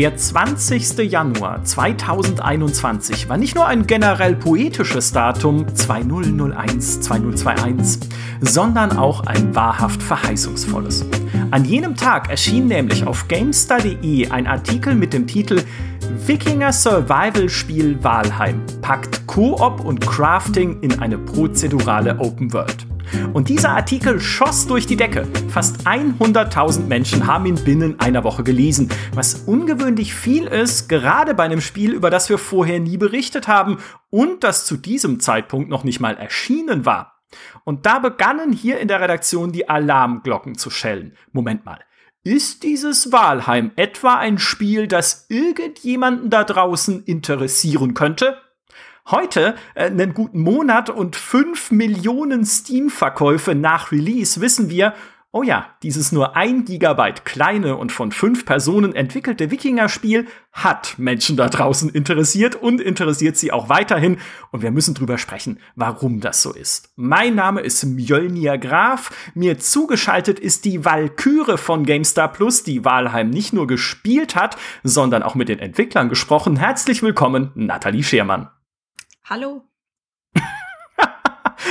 Der 20. Januar 2021 war nicht nur ein generell poetisches Datum 2001 2021, sondern auch ein wahrhaft verheißungsvolles. An jenem Tag erschien nämlich auf GameStar.de ein Artikel mit dem Titel Wikinger Survival Spiel Walheim packt Koop und Crafting in eine prozedurale Open World. Und dieser Artikel schoss durch die Decke. Fast 100.000 Menschen haben ihn binnen einer Woche gelesen, was ungewöhnlich viel ist, gerade bei einem Spiel, über das wir vorher nie berichtet haben und das zu diesem Zeitpunkt noch nicht mal erschienen war. Und da begannen hier in der Redaktion die Alarmglocken zu schellen. Moment mal. Ist dieses Wahlheim etwa ein Spiel, das irgendjemanden da draußen interessieren könnte? Heute, äh, einen guten Monat und 5 Millionen Steam-Verkäufe nach Release, wissen wir, oh ja, dieses nur ein Gigabyte kleine und von fünf Personen entwickelte Wikinger-Spiel hat Menschen da draußen interessiert und interessiert sie auch weiterhin. Und wir müssen drüber sprechen, warum das so ist. Mein Name ist Mjölnir Graf. Mir zugeschaltet ist die Valkyre von GameStar Plus, die Walheim nicht nur gespielt hat, sondern auch mit den Entwicklern gesprochen. Herzlich willkommen, Nathalie Schermann. Hallo.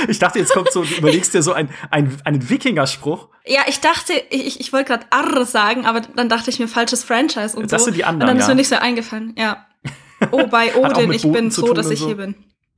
ich dachte, jetzt kommt so, du überlegst dir so ein, ein, einen Wikinger-Spruch. Ja, ich dachte, ich, ich wollte gerade Arr sagen, aber dann dachte ich mir falsches Franchise und das so. sind die anderen. Und dann ist ja. mir nicht so eingefallen, ja. Oh, bei Odin, ich bin froh, dass ich so. hier bin.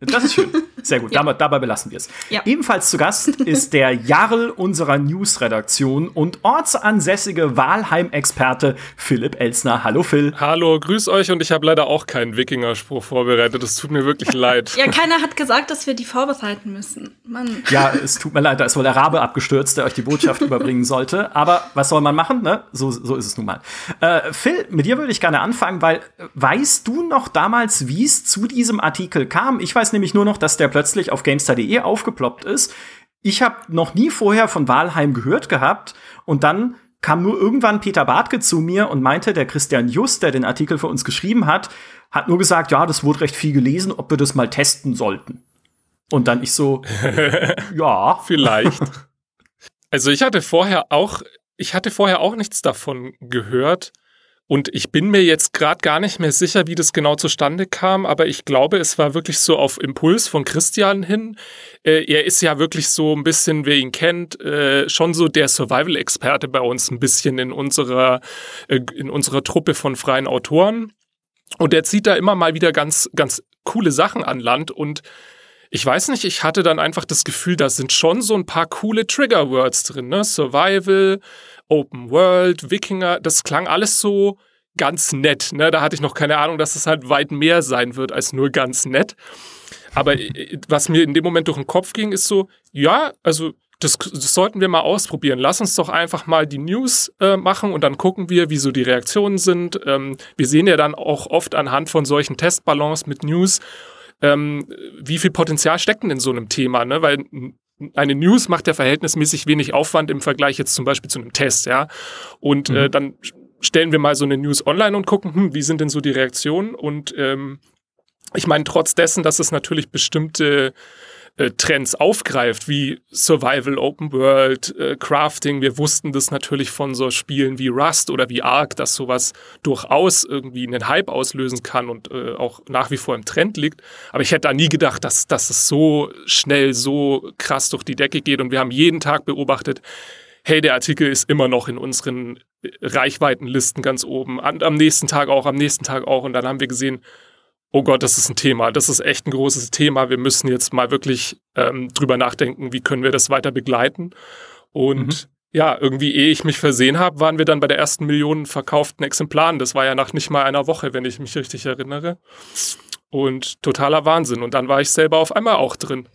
Das ist schön. Sehr gut. ja. dabei, dabei, belassen wir es. Ja. Ebenfalls zu Gast ist der Jarl unserer News-Redaktion und ortsansässige Wahlheim-Experte Philipp Elsner. Hallo Phil. Hallo, grüß euch und ich habe leider auch keinen Wikinger-Spruch vorbereitet. Es tut mir wirklich leid. ja, keiner hat gesagt, dass wir die vorbereiten müssen. Mann. Ja, es tut mir leid, da ist wohl der Rabe abgestürzt, der euch die Botschaft überbringen sollte. Aber was soll man machen? Ne? So, so ist es nun mal. Äh, Phil, mit dir würde ich gerne anfangen, weil weißt du noch damals, wie es zu diesem Artikel kam? Ich weiß nämlich nur noch, dass der plötzlich auf GameStar.de aufgeploppt ist. Ich habe noch nie vorher von Walheim gehört gehabt und dann kam nur irgendwann Peter Bartke zu mir und meinte, der Christian Just, der den Artikel für uns geschrieben hat, hat nur gesagt, ja, das wurde recht viel gelesen, ob wir das mal testen sollten. Und dann ich so, ja. Vielleicht. Also ich hatte vorher auch, ich hatte vorher auch nichts davon gehört. Und ich bin mir jetzt gerade gar nicht mehr sicher, wie das genau zustande kam, aber ich glaube, es war wirklich so auf Impuls von Christian hin. Äh, er ist ja wirklich so ein bisschen, wer ihn kennt, äh, schon so der Survival-Experte bei uns ein bisschen in unserer, äh, in unserer Truppe von freien Autoren. Und er zieht da immer mal wieder ganz, ganz coole Sachen an Land und ich weiß nicht, ich hatte dann einfach das Gefühl, da sind schon so ein paar coole Trigger-Words drin, ne? Survival, Open World, Wikinger, das klang alles so ganz nett. Ne? Da hatte ich noch keine Ahnung, dass es halt weit mehr sein wird als nur ganz nett. Aber äh, was mir in dem Moment durch den Kopf ging, ist so, ja, also das, das sollten wir mal ausprobieren. Lass uns doch einfach mal die News äh, machen und dann gucken wir, wie so die Reaktionen sind. Ähm, wir sehen ja dann auch oft anhand von solchen Testballons mit News, ähm, wie viel Potenzial steckt denn in so einem Thema, ne? Weil eine News macht ja verhältnismäßig wenig Aufwand im Vergleich jetzt zum Beispiel zu einem Test, ja. Und äh, mhm. äh, dann stellen wir mal so eine News online und gucken, hm, wie sind denn so die Reaktionen? Und ähm, ich meine, trotz dessen, dass es natürlich bestimmte äh, Trends aufgreift, wie Survival, Open World, äh, Crafting. Wir wussten das natürlich von so Spielen wie Rust oder wie Ark, dass sowas durchaus irgendwie einen Hype auslösen kann und äh, auch nach wie vor im Trend liegt. Aber ich hätte da nie gedacht, dass, dass es so schnell, so krass durch die Decke geht. Und wir haben jeden Tag beobachtet, hey, der Artikel ist immer noch in unseren Reichweitenlisten ganz oben. am nächsten Tag auch, am nächsten Tag auch. Und dann haben wir gesehen, oh Gott, das ist ein Thema, das ist echt ein großes Thema. Wir müssen jetzt mal wirklich ähm, drüber nachdenken, wie können wir das weiter begleiten. Und mhm. ja, irgendwie, ehe ich mich versehen habe, waren wir dann bei der ersten Million verkauften Exemplaren. Das war ja nach nicht mal einer Woche, wenn ich mich richtig erinnere. Und totaler Wahnsinn. Und dann war ich selber auf einmal auch drin.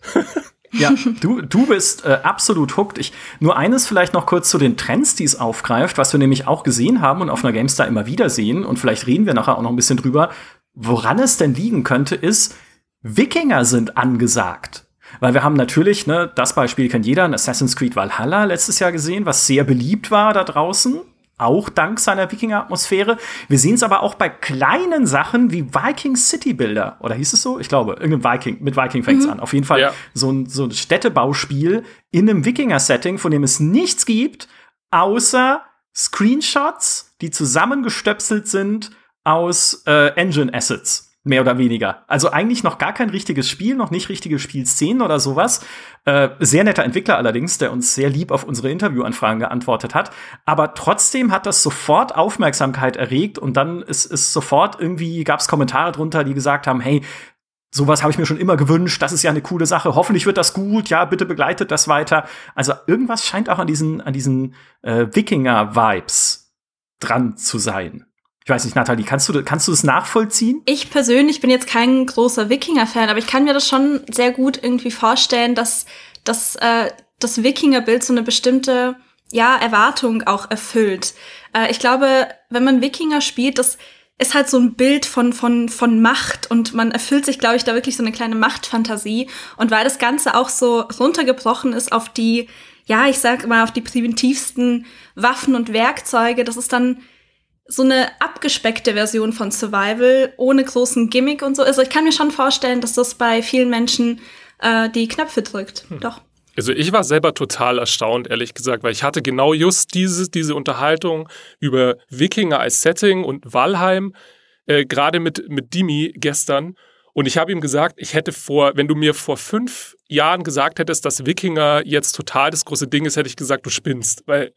Ja, du, du bist äh, absolut hooked. Ich, nur eines vielleicht noch kurz zu den Trends, die es aufgreift, was wir nämlich auch gesehen haben und auf einer GameStar immer wieder sehen. Und vielleicht reden wir nachher auch noch ein bisschen drüber. Woran es denn liegen könnte, ist, Wikinger sind angesagt. Weil wir haben natürlich, ne, das Beispiel kennt jeder, in Assassin's Creed Valhalla letztes Jahr gesehen, was sehr beliebt war da draußen. Auch dank seiner Wikinger-Atmosphäre. Wir sehen es aber auch bei kleinen Sachen wie Viking City Builder. Oder hieß es so? Ich glaube, irgendein Viking, mit Viking fängt es mhm. an. Auf jeden Fall ja. so, ein, so ein Städtebauspiel in einem Wikinger-Setting, von dem es nichts gibt, außer Screenshots, die zusammengestöpselt sind aus äh, Engine Assets. Mehr oder weniger. Also eigentlich noch gar kein richtiges Spiel, noch nicht richtige Spielszenen oder sowas. Äh, sehr netter Entwickler allerdings, der uns sehr lieb auf unsere Interviewanfragen geantwortet hat. Aber trotzdem hat das sofort Aufmerksamkeit erregt und dann ist es sofort irgendwie, gab es Kommentare drunter, die gesagt haben, hey, sowas habe ich mir schon immer gewünscht, das ist ja eine coole Sache, hoffentlich wird das gut, ja, bitte begleitet das weiter. Also irgendwas scheint auch an diesen, an diesen äh, Wikinger-Vibes dran zu sein. Ich weiß nicht, Nathalie, kannst du, kannst du das nachvollziehen? Ich persönlich bin jetzt kein großer Wikinger-Fan, aber ich kann mir das schon sehr gut irgendwie vorstellen, dass, dass äh, das Wikinger-Bild so eine bestimmte ja, Erwartung auch erfüllt. Äh, ich glaube, wenn man Wikinger spielt, das ist halt so ein Bild von, von, von Macht und man erfüllt sich, glaube ich, da wirklich so eine kleine Machtfantasie. Und weil das Ganze auch so runtergebrochen ist auf die, ja, ich sag mal, auf die primitivsten Waffen und Werkzeuge, das ist dann so eine abgespeckte Version von Survival ohne großen Gimmick und so. Also ich kann mir schon vorstellen, dass das bei vielen Menschen äh, die Knöpfe drückt. Hm. Doch. Also ich war selber total erstaunt, ehrlich gesagt, weil ich hatte genau just diese, diese Unterhaltung über Wikinger als Setting und Valheim, äh, gerade mit, mit Dimi gestern. Und ich habe ihm gesagt, ich hätte vor, wenn du mir vor fünf Jahren gesagt hättest, dass Wikinger jetzt total das große Ding ist, hätte ich gesagt, du spinnst. Weil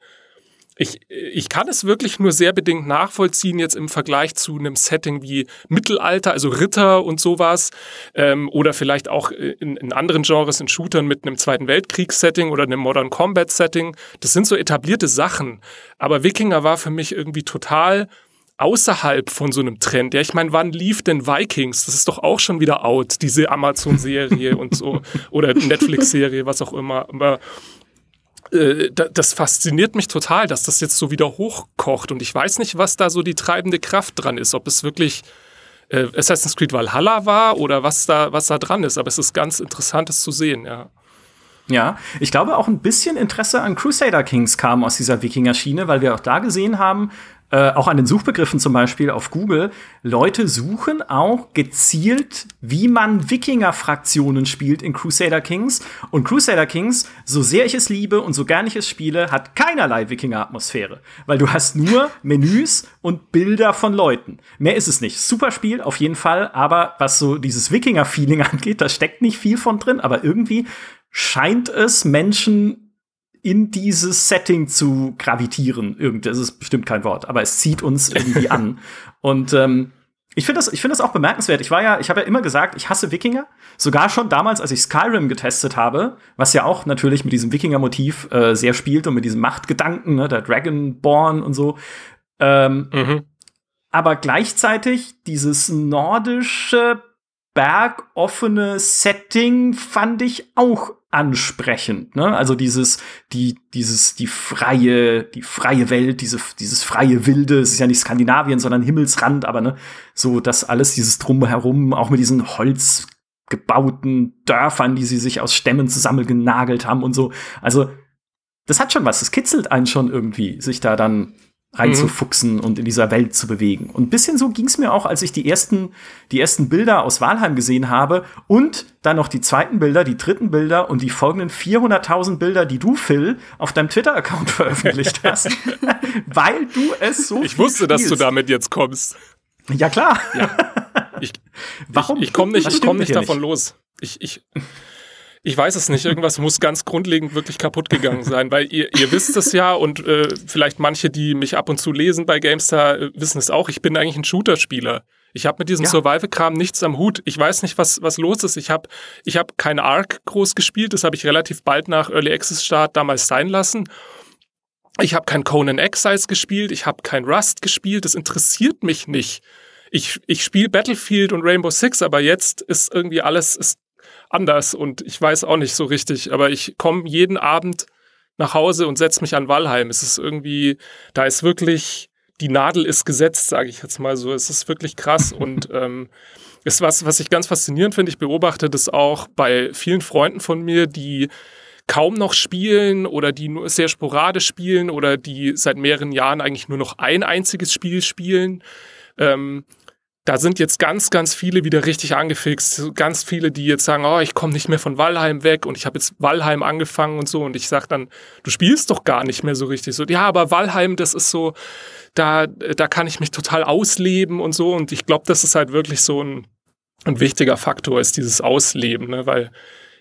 ich, ich kann es wirklich nur sehr bedingt nachvollziehen, jetzt im Vergleich zu einem Setting wie Mittelalter, also Ritter und sowas, ähm, oder vielleicht auch in, in anderen Genres, in Shootern mit einem Zweiten Weltkriegs-Setting oder einem Modern Combat-Setting. Das sind so etablierte Sachen. Aber Wikinger war für mich irgendwie total außerhalb von so einem Trend. Ja, ich meine, wann lief denn Vikings? Das ist doch auch schon wieder out, diese Amazon-Serie und so oder Netflix-Serie, was auch immer. Aber äh, das fasziniert mich total, dass das jetzt so wieder hochkocht. Und ich weiß nicht, was da so die treibende Kraft dran ist. Ob es wirklich äh, Assassin's Creed Valhalla war oder was da, was da dran ist. Aber es ist ganz interessant, das zu sehen, ja. Ja, ich glaube auch ein bisschen Interesse an Crusader Kings kam aus dieser Wikinger-Schiene, weil wir auch da gesehen haben, äh, auch an den Suchbegriffen zum Beispiel auf Google, Leute suchen auch gezielt, wie man Wikinger-Fraktionen spielt in Crusader Kings. Und Crusader Kings, so sehr ich es liebe und so gern ich es spiele, hat keinerlei Wikinger-Atmosphäre. Weil du hast nur Menüs und Bilder von Leuten. Mehr ist es nicht. Super Spiel, auf jeden Fall. Aber was so dieses Wikinger-Feeling angeht, da steckt nicht viel von drin. Aber irgendwie scheint es Menschen in dieses Setting zu gravitieren. Irgend, das ist bestimmt kein Wort, aber es zieht uns irgendwie an. Und ähm, ich finde das, ich finde das auch bemerkenswert. Ich war ja, ich habe ja immer gesagt, ich hasse Wikinger. Sogar schon damals, als ich Skyrim getestet habe, was ja auch natürlich mit diesem Wikinger-Motiv äh, sehr spielt und mit diesem Machtgedanken, ne, der Dragonborn und so. Ähm, mhm. Aber gleichzeitig dieses nordische bergoffene Setting fand ich auch ansprechend, ne? Also dieses, die, dieses, die freie, die freie Welt, diese, dieses freie Wilde, es ist ja nicht Skandinavien, sondern Himmelsrand, aber ne, so das alles, dieses Drumherum, auch mit diesen holzgebauten Dörfern, die sie sich aus Stämmen zusammengenagelt haben und so. Also, das hat schon was, das kitzelt einen schon irgendwie, sich da dann reinzufuchsen mhm. und in dieser Welt zu bewegen. Und ein bisschen so ging es mir auch, als ich die ersten, die ersten Bilder aus Walheim gesehen habe und dann noch die zweiten Bilder, die dritten Bilder und die folgenden 400.000 Bilder, die du, Phil, auf deinem Twitter-Account veröffentlicht hast, weil du es so Ich wusste, spielst. dass du damit jetzt kommst. Ja, klar. Ja. Ich, Warum? Ich, ich komme nicht, ich komm nicht davon nicht? los. Ich, ich, ich weiß es nicht. Irgendwas muss ganz grundlegend wirklich kaputt gegangen sein, weil ihr, ihr wisst es ja und äh, vielleicht manche, die mich ab und zu lesen bei GameStar, äh, wissen es auch. Ich bin eigentlich ein Shooter-Spieler. Ich habe mit diesem ja. Survival-Kram nichts am Hut. Ich weiß nicht, was, was los ist. Ich habe ich hab kein Ark groß gespielt. Das habe ich relativ bald nach Early Access Start damals sein lassen. Ich habe kein Conan Exiles gespielt. Ich habe kein Rust gespielt. Das interessiert mich nicht. Ich, ich spiele Battlefield und Rainbow Six, aber jetzt ist irgendwie alles, ist anders und ich weiß auch nicht so richtig, aber ich komme jeden Abend nach Hause und setze mich an Walheim. Es ist irgendwie, da ist wirklich, die Nadel ist gesetzt, sage ich jetzt mal so. Es ist wirklich krass und ähm, ist was, was ich ganz faszinierend finde. Ich beobachte das auch bei vielen Freunden von mir, die kaum noch spielen oder die nur sehr sporadisch spielen oder die seit mehreren Jahren eigentlich nur noch ein einziges Spiel spielen. Ähm, da sind jetzt ganz, ganz viele wieder richtig angefixt. Ganz viele, die jetzt sagen, oh, ich komme nicht mehr von Valheim weg und ich habe jetzt Valheim angefangen und so. Und ich sage dann, du spielst doch gar nicht mehr so richtig. So, ja, aber Valheim, das ist so, da, da kann ich mich total ausleben und so. Und ich glaube, das ist halt wirklich so ein, ein wichtiger Faktor, ist dieses Ausleben, ne? weil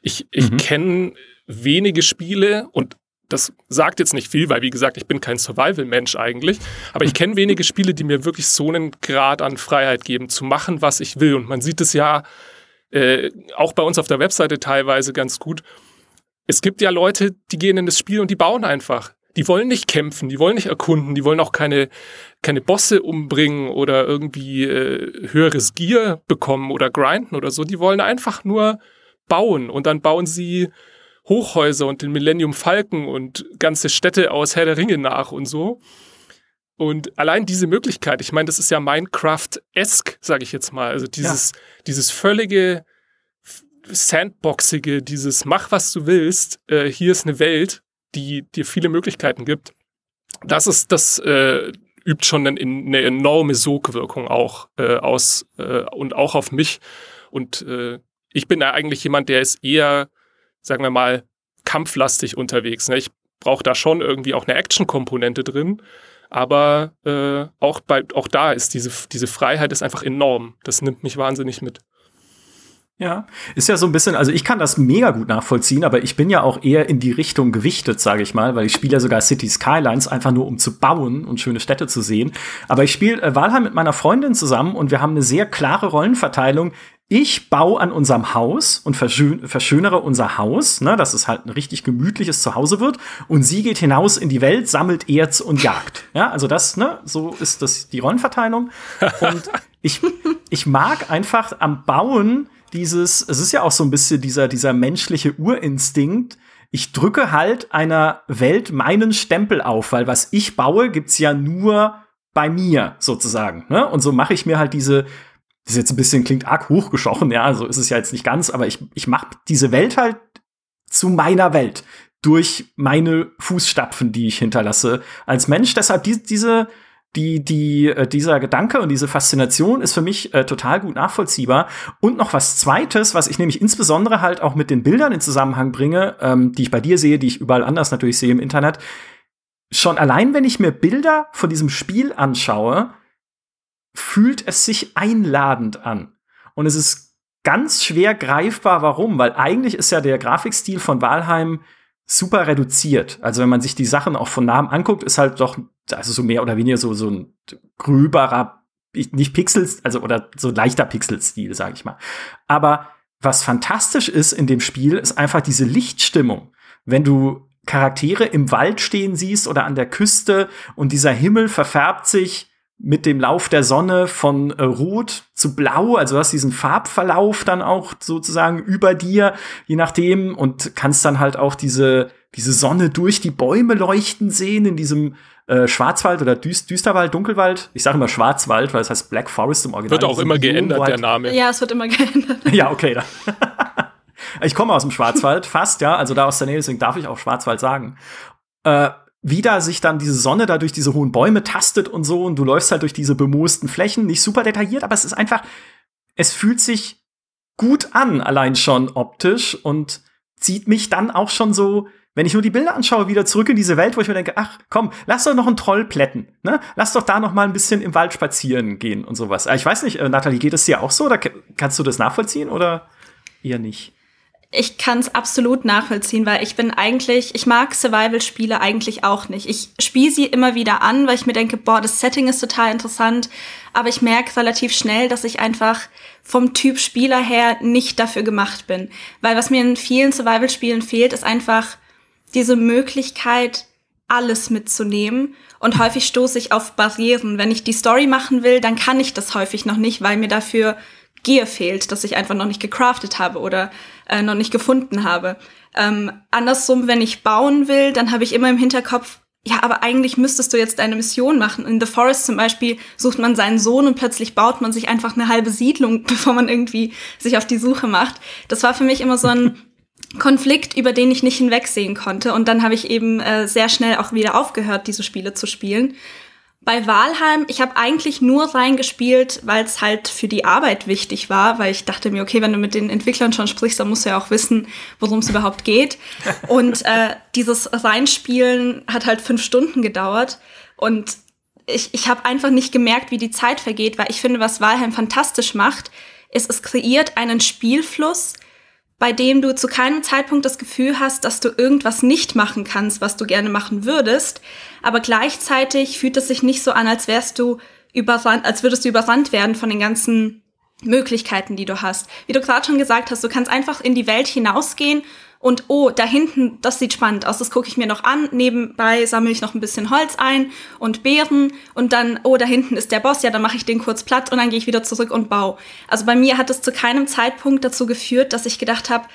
ich, ich mhm. kenne wenige Spiele und das sagt jetzt nicht viel, weil wie gesagt, ich bin kein Survival-Mensch eigentlich, aber ich kenne wenige Spiele, die mir wirklich so einen Grad an Freiheit geben, zu machen, was ich will. Und man sieht es ja äh, auch bei uns auf der Webseite teilweise ganz gut. Es gibt ja Leute, die gehen in das Spiel und die bauen einfach. Die wollen nicht kämpfen, die wollen nicht erkunden, die wollen auch keine, keine Bosse umbringen oder irgendwie äh, höheres Gear bekommen oder grinden oder so. Die wollen einfach nur bauen und dann bauen sie Hochhäuser und den Millennium Falken und ganze Städte aus Herr der Ringe nach und so. Und allein diese Möglichkeit, ich meine, das ist ja Minecraft-esque, sage ich jetzt mal. Also dieses, ja. dieses völlige Sandboxige, dieses Mach, was du willst, äh, hier ist eine Welt, die dir viele Möglichkeiten gibt. Das ist, das äh, übt schon eine, eine enorme Sogwirkung auch äh, aus äh, und auch auf mich. Und äh, ich bin ja eigentlich jemand, der ist eher sagen wir mal, kampflastig unterwegs. Ne? Ich brauche da schon irgendwie auch eine Action-Komponente drin. Aber äh, auch, bei, auch da ist diese, diese Freiheit ist einfach enorm. Das nimmt mich wahnsinnig mit. Ja, ist ja so ein bisschen, also ich kann das mega gut nachvollziehen, aber ich bin ja auch eher in die Richtung gewichtet, sage ich mal, weil ich spiele ja sogar City Skylines einfach nur um zu bauen und schöne Städte zu sehen. Aber ich spiele äh, Valheim mit meiner Freundin zusammen und wir haben eine sehr klare Rollenverteilung ich baue an unserem Haus und verschön verschönere unser Haus, ne, dass es halt ein richtig gemütliches Zuhause wird. Und sie geht hinaus in die Welt, sammelt Erz und jagt. Ja, also das, ne, so ist das die Rollenverteilung. Und ich, ich mag einfach am Bauen dieses, es ist ja auch so ein bisschen dieser, dieser menschliche Urinstinkt. Ich drücke halt einer Welt meinen Stempel auf, weil was ich baue, gibt's ja nur bei mir sozusagen. Ne? Und so mache ich mir halt diese das ist jetzt ein bisschen, klingt arg hochgeschochen, ja, so ist es ja jetzt nicht ganz, aber ich, ich mache diese Welt halt zu meiner Welt durch meine Fußstapfen, die ich hinterlasse als Mensch. Deshalb die, diese, die, die, äh, dieser Gedanke und diese Faszination ist für mich äh, total gut nachvollziehbar. Und noch was Zweites, was ich nämlich insbesondere halt auch mit den Bildern in Zusammenhang bringe, ähm, die ich bei dir sehe, die ich überall anders natürlich sehe im Internet. Schon allein, wenn ich mir Bilder von diesem Spiel anschaue, fühlt es sich einladend an. Und es ist ganz schwer greifbar, warum, weil eigentlich ist ja der Grafikstil von Walheim super reduziert. Also wenn man sich die Sachen auch von Namen anguckt, ist halt doch, also so mehr oder weniger so, so ein gröberer, nicht Pixels, also oder so leichter Pixelstil, sag ich mal. Aber was fantastisch ist in dem Spiel, ist einfach diese Lichtstimmung. Wenn du Charaktere im Wald stehen siehst oder an der Küste und dieser Himmel verfärbt sich mit dem Lauf der Sonne von äh, Rot zu Blau, also du hast diesen Farbverlauf dann auch sozusagen über dir, je nachdem, und kannst dann halt auch diese, diese Sonne durch die Bäume leuchten sehen in diesem äh, Schwarzwald oder Düst Düsterwald, Dunkelwald. Ich sage immer Schwarzwald, weil es heißt Black Forest im Original. Wird auch immer geändert, der Name. Ja, es wird immer geändert. ja, okay. ich komme aus dem Schwarzwald, fast, ja, also da aus der Nähe, deswegen darf ich auch Schwarzwald sagen. Äh, wie da sich dann diese Sonne da durch diese hohen Bäume tastet und so und du läufst halt durch diese bemoosten Flächen, nicht super detailliert, aber es ist einfach, es fühlt sich gut an, allein schon optisch und zieht mich dann auch schon so, wenn ich nur die Bilder anschaue, wieder zurück in diese Welt, wo ich mir denke, ach komm, lass doch noch einen Troll plätten, ne? Lass doch da noch mal ein bisschen im Wald spazieren gehen und sowas. Ich weiß nicht, äh, Nathalie, geht es dir auch so oder kannst du das nachvollziehen oder eher nicht? Ich kann es absolut nachvollziehen, weil ich bin eigentlich, ich mag Survival-Spiele eigentlich auch nicht. Ich spiele sie immer wieder an, weil ich mir denke, boah, das Setting ist total interessant, aber ich merke relativ schnell, dass ich einfach vom Typ Spieler her nicht dafür gemacht bin. Weil was mir in vielen Survival-Spielen fehlt, ist einfach diese Möglichkeit, alles mitzunehmen. Und häufig stoße ich auf Barrieren. Wenn ich die Story machen will, dann kann ich das häufig noch nicht, weil mir dafür Gear fehlt, dass ich einfach noch nicht gecraftet habe oder äh, noch nicht gefunden habe. Ähm, andersrum, wenn ich bauen will, dann habe ich immer im Hinterkopf, ja, aber eigentlich müsstest du jetzt deine Mission machen. In The Forest zum Beispiel sucht man seinen Sohn und plötzlich baut man sich einfach eine halbe Siedlung, bevor man irgendwie sich auf die Suche macht. Das war für mich immer so ein Konflikt, über den ich nicht hinwegsehen konnte. Und dann habe ich eben äh, sehr schnell auch wieder aufgehört, diese Spiele zu spielen. Bei Walheim, ich habe eigentlich nur reingespielt, weil es halt für die Arbeit wichtig war, weil ich dachte mir, okay, wenn du mit den Entwicklern schon sprichst, dann musst du ja auch wissen, worum es überhaupt geht. Und äh, dieses Reinspielen hat halt fünf Stunden gedauert. Und ich, ich habe einfach nicht gemerkt, wie die Zeit vergeht, weil ich finde, was Walheim fantastisch macht, ist, es kreiert einen Spielfluss, bei dem du zu keinem Zeitpunkt das Gefühl hast, dass du irgendwas nicht machen kannst, was du gerne machen würdest, aber gleichzeitig fühlt es sich nicht so an, als wärst du überrannt, als würdest du überrannt werden von den ganzen Möglichkeiten, die du hast. Wie du gerade schon gesagt hast, du kannst einfach in die Welt hinausgehen und oh, da hinten, das sieht spannend aus, das gucke ich mir noch an. Nebenbei sammle ich noch ein bisschen Holz ein und Beeren und dann, oh, da hinten ist der Boss, ja, dann mache ich den kurz platt und dann gehe ich wieder zurück und baue. Also bei mir hat es zu keinem Zeitpunkt dazu geführt, dass ich gedacht habe,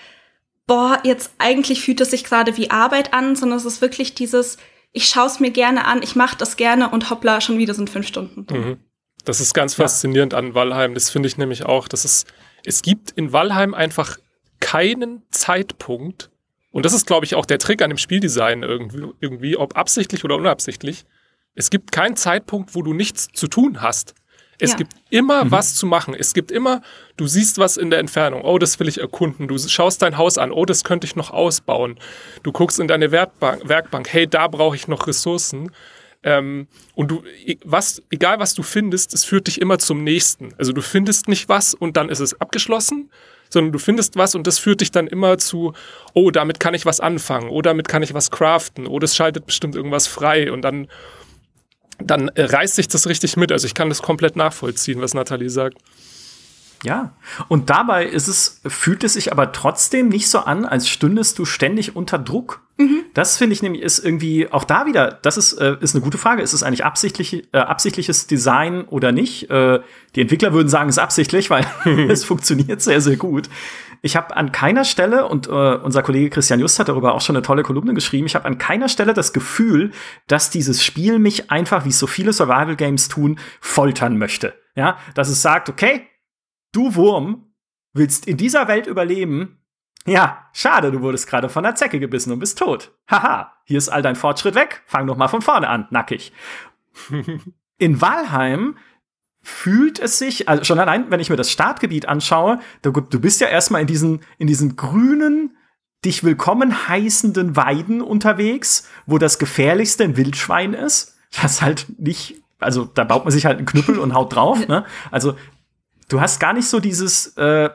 boah, jetzt eigentlich fühlt es sich gerade wie Arbeit an, sondern es ist wirklich dieses, ich schaue es mir gerne an, ich mache das gerne und hoppla, schon wieder sind fünf Stunden. Mhm. Das ist ganz faszinierend an Valheim. Das finde ich nämlich auch, dass es, es gibt in Valheim einfach keinen Zeitpunkt, und das ist, glaube ich, auch der Trick an dem Spieldesign irgendwie, irgendwie, ob absichtlich oder unabsichtlich. Es gibt keinen Zeitpunkt, wo du nichts zu tun hast. Es ja. gibt immer mhm. was zu machen. Es gibt immer, du siehst was in der Entfernung. Oh, das will ich erkunden. Du schaust dein Haus an. Oh, das könnte ich noch ausbauen. Du guckst in deine Werkbank. Werkbank. Hey, da brauche ich noch Ressourcen. Ähm, und du, was, egal was du findest, es führt dich immer zum nächsten. Also du findest nicht was und dann ist es abgeschlossen, sondern du findest was und das führt dich dann immer zu, oh, damit kann ich was anfangen, oh, damit kann ich was craften, oh, das schaltet bestimmt irgendwas frei und dann, dann äh, reißt sich das richtig mit. Also ich kann das komplett nachvollziehen, was Nathalie sagt. Ja, und dabei ist es, fühlt es sich aber trotzdem nicht so an, als stündest du ständig unter Druck. Mhm. Das finde ich nämlich ist irgendwie auch da wieder, das ist, äh, ist eine gute Frage. Ist es eigentlich absichtlich, äh, absichtliches Design oder nicht? Äh, die Entwickler würden sagen, es ist absichtlich, weil es funktioniert sehr, sehr gut. Ich habe an keiner Stelle, und äh, unser Kollege Christian Just hat darüber auch schon eine tolle Kolumne geschrieben, ich habe an keiner Stelle das Gefühl, dass dieses Spiel mich einfach, wie es so viele Survival Games tun, foltern möchte. Ja, dass es sagt, okay, Du Wurm willst in dieser Welt überleben? Ja, schade, du wurdest gerade von der Zecke gebissen und bist tot. Haha, hier ist all dein Fortschritt weg. Fang doch mal von vorne an, nackig. in Walheim fühlt es sich, also schon allein, wenn ich mir das Startgebiet anschaue, du, du bist ja erstmal in diesen, in diesen grünen, dich willkommen heißenden Weiden unterwegs, wo das gefährlichste ein Wildschwein ist. Das halt nicht, also da baut man sich halt einen Knüppel und haut drauf. Ne? Also du hast gar nicht so dieses, äh,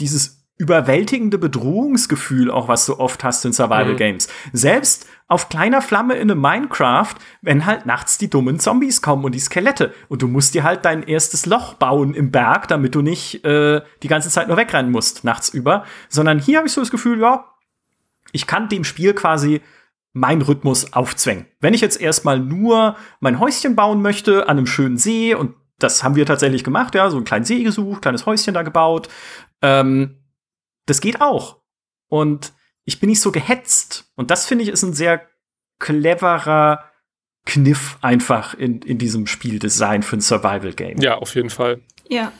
dieses überwältigende Bedrohungsgefühl, auch was du oft hast in Survival mhm. Games. Selbst auf kleiner Flamme in einem Minecraft, wenn halt nachts die dummen Zombies kommen und die Skelette und du musst dir halt dein erstes Loch bauen im Berg, damit du nicht äh, die ganze Zeit nur wegrennen musst nachts über, sondern hier habe ich so das Gefühl, ja, ich kann dem Spiel quasi mein Rhythmus aufzwängen. Wenn ich jetzt erstmal nur mein Häuschen bauen möchte an einem schönen See und das haben wir tatsächlich gemacht, ja, so einen kleinen See gesucht, kleines Häuschen da gebaut. Ähm, das geht auch. Und ich bin nicht so gehetzt. Und das finde ich ist ein sehr cleverer Kniff einfach in, in diesem Spieldesign für ein Survival-Game. Ja, auf jeden Fall. Ja.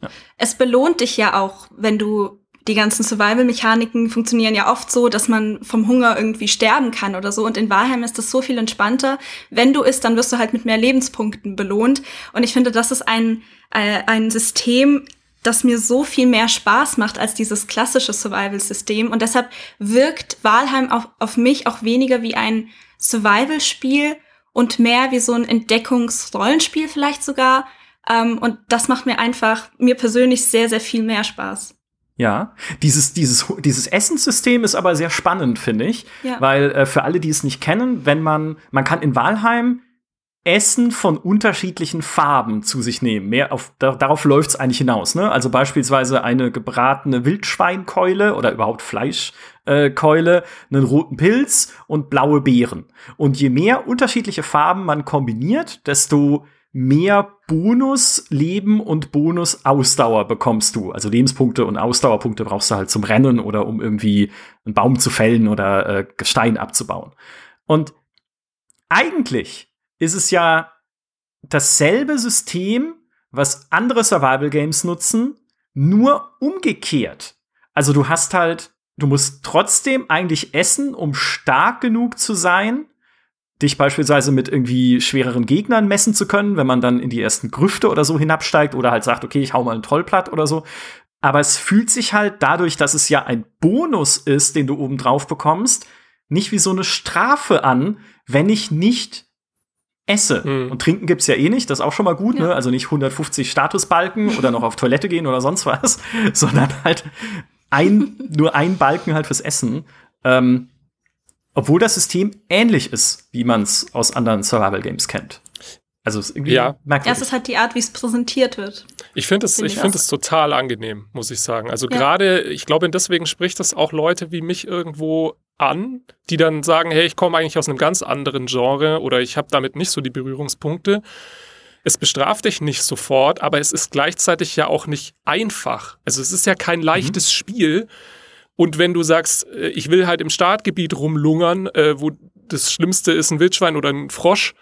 ja. Es belohnt dich ja auch, wenn du die ganzen Survival-Mechaniken funktionieren ja oft so, dass man vom Hunger irgendwie sterben kann oder so. Und in Valheim ist das so viel entspannter. Wenn du isst, dann wirst du halt mit mehr Lebenspunkten belohnt. Und ich finde, das ist ein, äh, ein System, das mir so viel mehr Spaß macht als dieses klassische Survival-System. Und deshalb wirkt Valheim auf, auf mich auch weniger wie ein Survival-Spiel und mehr wie so ein Entdeckungsrollenspiel vielleicht sogar. Ähm, und das macht mir einfach, mir persönlich sehr, sehr viel mehr Spaß. Ja, dieses, dieses, dieses Essenssystem ist aber sehr spannend, finde ich. Ja. Weil äh, für alle, die es nicht kennen, wenn man, man kann in Walheim Essen von unterschiedlichen Farben zu sich nehmen. Mehr auf, da, darauf läuft es eigentlich hinaus. Ne? Also beispielsweise eine gebratene Wildschweinkeule oder überhaupt Fleischkeule, äh, einen roten Pilz und blaue Beeren. Und je mehr unterschiedliche Farben man kombiniert, desto mehr Bonusleben und Bonus-Ausdauer bekommst du. Also Lebenspunkte und Ausdauerpunkte brauchst du halt zum Rennen oder um irgendwie einen Baum zu fällen oder äh, Gestein abzubauen. Und eigentlich ist es ja dasselbe System, was andere Survival Games nutzen, nur umgekehrt. Also du hast halt, du musst trotzdem eigentlich essen, um stark genug zu sein, dich beispielsweise mit irgendwie schwereren Gegnern messen zu können, wenn man dann in die ersten Grüfte oder so hinabsteigt oder halt sagt, okay, ich hau mal einen Trollplatt oder so. Aber es fühlt sich halt dadurch, dass es ja ein Bonus ist, den du oben drauf bekommst, nicht wie so eine Strafe an, wenn ich nicht esse. Mhm. Und trinken gibt's ja eh nicht, das ist auch schon mal gut, ne? ja. ne? Also nicht 150 Statusbalken oder noch auf Toilette gehen oder sonst was, sondern halt ein, nur ein Balken halt fürs Essen. Ähm, obwohl das System ähnlich ist, wie man es aus anderen Survival Games kennt. Also es ist irgendwie ja. merkwürdig. Ja, es ist halt die Art, wie es präsentiert wird. Ich finde es, find ich finde es total angenehm, muss ich sagen. Also ja. gerade, ich glaube, deswegen spricht das auch Leute wie mich irgendwo an, die dann sagen, hey, ich komme eigentlich aus einem ganz anderen Genre oder ich habe damit nicht so die Berührungspunkte. Es bestraft dich nicht sofort, aber es ist gleichzeitig ja auch nicht einfach. Also es ist ja kein mhm. leichtes mhm. Spiel. Und wenn du sagst, äh, ich will halt im Startgebiet rumlungern, äh, wo das Schlimmste ist ein Wildschwein oder ein Frosch,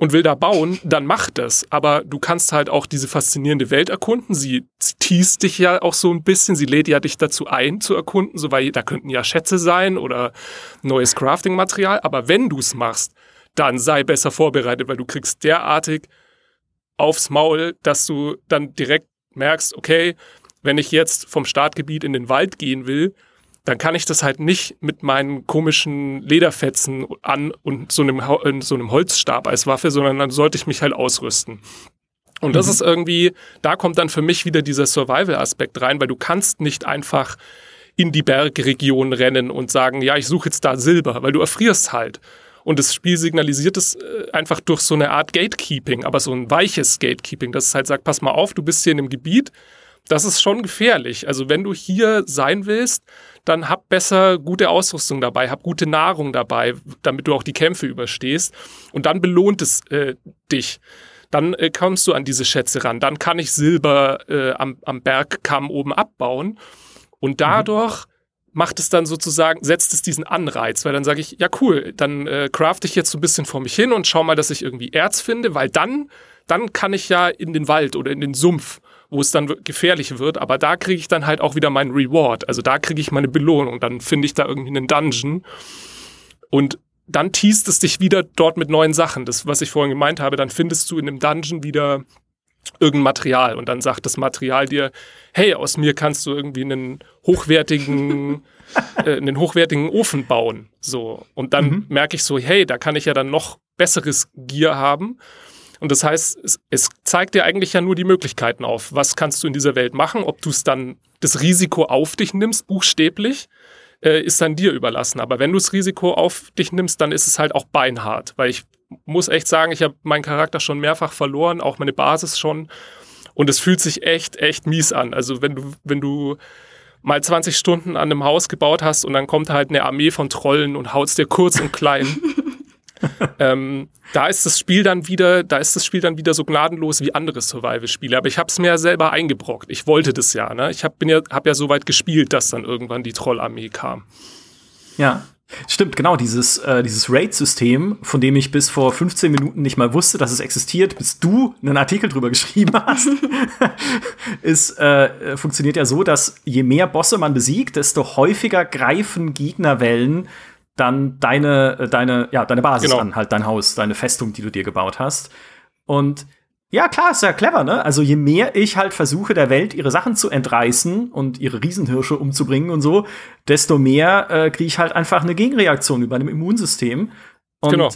und will da bauen, dann mach das. Aber du kannst halt auch diese faszinierende Welt erkunden. Sie teast dich ja auch so ein bisschen. Sie lädt ja dich dazu ein, zu erkunden, so weil da könnten ja Schätze sein oder neues Crafting-Material. Aber wenn du es machst, dann sei besser vorbereitet, weil du kriegst derartig aufs Maul, dass du dann direkt merkst, okay, wenn ich jetzt vom Startgebiet in den Wald gehen will, dann kann ich das halt nicht mit meinen komischen Lederfetzen an und so einem, so einem Holzstab als Waffe, sondern dann sollte ich mich halt ausrüsten. Und das mhm. ist irgendwie, da kommt dann für mich wieder dieser Survival-Aspekt rein, weil du kannst nicht einfach in die Bergregion rennen und sagen, ja, ich suche jetzt da Silber, weil du erfrierst halt. Und das Spiel signalisiert es äh, einfach durch so eine Art Gatekeeping, aber so ein weiches Gatekeeping, dass es halt sagt, pass mal auf, du bist hier in einem Gebiet, das ist schon gefährlich. Also wenn du hier sein willst, dann hab besser gute Ausrüstung dabei, hab gute Nahrung dabei, damit du auch die Kämpfe überstehst. Und dann belohnt es äh, dich. Dann äh, kommst du an diese Schätze ran. Dann kann ich Silber äh, am, am Bergkamm oben abbauen. Und mhm. dadurch mhm. macht es dann sozusagen, setzt es diesen Anreiz, weil dann sage ich, ja cool, dann äh, craft ich jetzt so ein bisschen vor mich hin und schau mal, dass ich irgendwie Erz finde, weil dann, dann kann ich ja in den Wald oder in den Sumpf wo es dann gefährlich wird, aber da kriege ich dann halt auch wieder meinen Reward. Also da kriege ich meine Belohnung. Dann finde ich da irgendwie einen Dungeon. Und dann teast es dich wieder dort mit neuen Sachen. Das, was ich vorhin gemeint habe, dann findest du in dem Dungeon wieder irgendein Material und dann sagt das Material dir, hey, aus mir kannst du irgendwie einen hochwertigen, äh, einen hochwertigen Ofen bauen. So. Und dann mhm. merke ich so, hey, da kann ich ja dann noch besseres Gear haben. Und das heißt, es, es zeigt dir eigentlich ja nur die Möglichkeiten auf. Was kannst du in dieser Welt machen? Ob du es dann das Risiko auf dich nimmst, buchstäblich, äh, ist dann dir überlassen. Aber wenn du das Risiko auf dich nimmst, dann ist es halt auch beinhart. Weil ich muss echt sagen, ich habe meinen Charakter schon mehrfach verloren, auch meine Basis schon. Und es fühlt sich echt, echt mies an. Also wenn du, wenn du mal 20 Stunden an einem Haus gebaut hast und dann kommt halt eine Armee von Trollen und haut's dir kurz und klein. ähm, da ist das Spiel dann wieder, da ist das Spiel dann wieder so gnadenlos wie andere Survival-Spiele. Aber ich habe es mir ja selber eingebrockt. Ich wollte das ja. Ne? Ich habe ja, hab ja so weit gespielt, dass dann irgendwann die Trollarmee kam. Ja. Stimmt, genau, dieses, äh, dieses Raid-System, von dem ich bis vor 15 Minuten nicht mal wusste, dass es existiert, bis du einen Artikel drüber geschrieben hast, ist, äh, funktioniert ja so, dass je mehr Bosse man besiegt, desto häufiger greifen Gegnerwellen dann deine, äh, deine, ja, deine Basis genau. an, halt dein Haus, deine Festung, die du dir gebaut hast. Und ja, klar, ist ja clever, ne? Also je mehr ich halt versuche, der Welt ihre Sachen zu entreißen und ihre Riesenhirsche umzubringen und so, desto mehr äh, kriege ich halt einfach eine Gegenreaktion über einem Immunsystem. Und genau.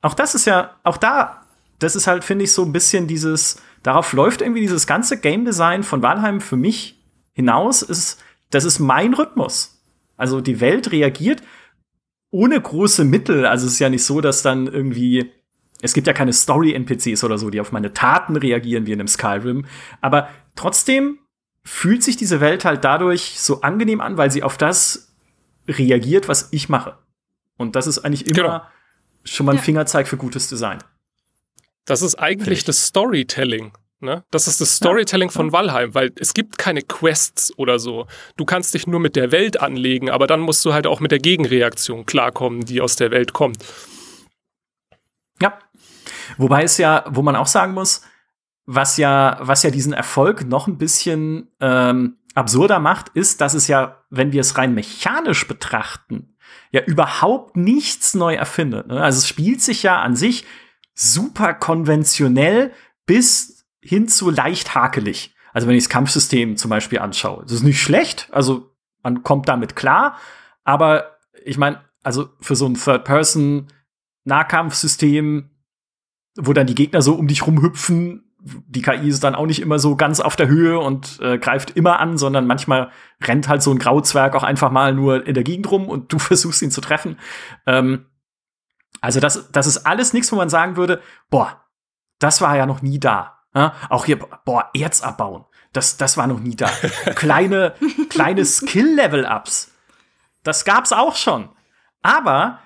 auch das ist ja, auch da, das ist halt, finde ich, so ein bisschen dieses, darauf läuft irgendwie dieses ganze Game Design von Valheim für mich hinaus, ist, das ist mein Rhythmus. Also die Welt reagiert ohne große Mittel. Also es ist ja nicht so, dass dann irgendwie es gibt ja keine Story-NPCs oder so, die auf meine Taten reagieren wie in einem Skyrim. Aber trotzdem fühlt sich diese Welt halt dadurch so angenehm an, weil sie auf das reagiert, was ich mache. Und das ist eigentlich immer genau. schon mal ein ja. Fingerzeig für gutes Design. Das ist eigentlich Vielleicht. das Storytelling. Ne? Das ist das Storytelling ja, von Valheim, weil es gibt keine Quests oder so. Du kannst dich nur mit der Welt anlegen, aber dann musst du halt auch mit der Gegenreaktion klarkommen, die aus der Welt kommt. Ja. Wobei es ja, wo man auch sagen muss, was ja, was ja diesen Erfolg noch ein bisschen ähm, absurder macht, ist, dass es ja, wenn wir es rein mechanisch betrachten, ja überhaupt nichts neu erfindet. Ne? Also es spielt sich ja an sich super konventionell bis hin zu leicht hakelig. Also wenn ich das Kampfsystem zum Beispiel anschaue, das ist nicht schlecht, also man kommt damit klar, aber ich meine, also für so ein Third-Person-Nahkampfsystem, wo dann die Gegner so um dich rumhüpfen, die KI ist dann auch nicht immer so ganz auf der Höhe und äh, greift immer an, sondern manchmal rennt halt so ein Grauzwerg auch einfach mal nur in der Gegend rum und du versuchst ihn zu treffen. Ähm, also das, das ist alles nichts, wo man sagen würde, boah, das war ja noch nie da. Ja? Auch hier, boah, Erz abbauen. Das, das war noch nie da. kleine, kleine Skill-Level-Ups. Das gab's auch schon. Aber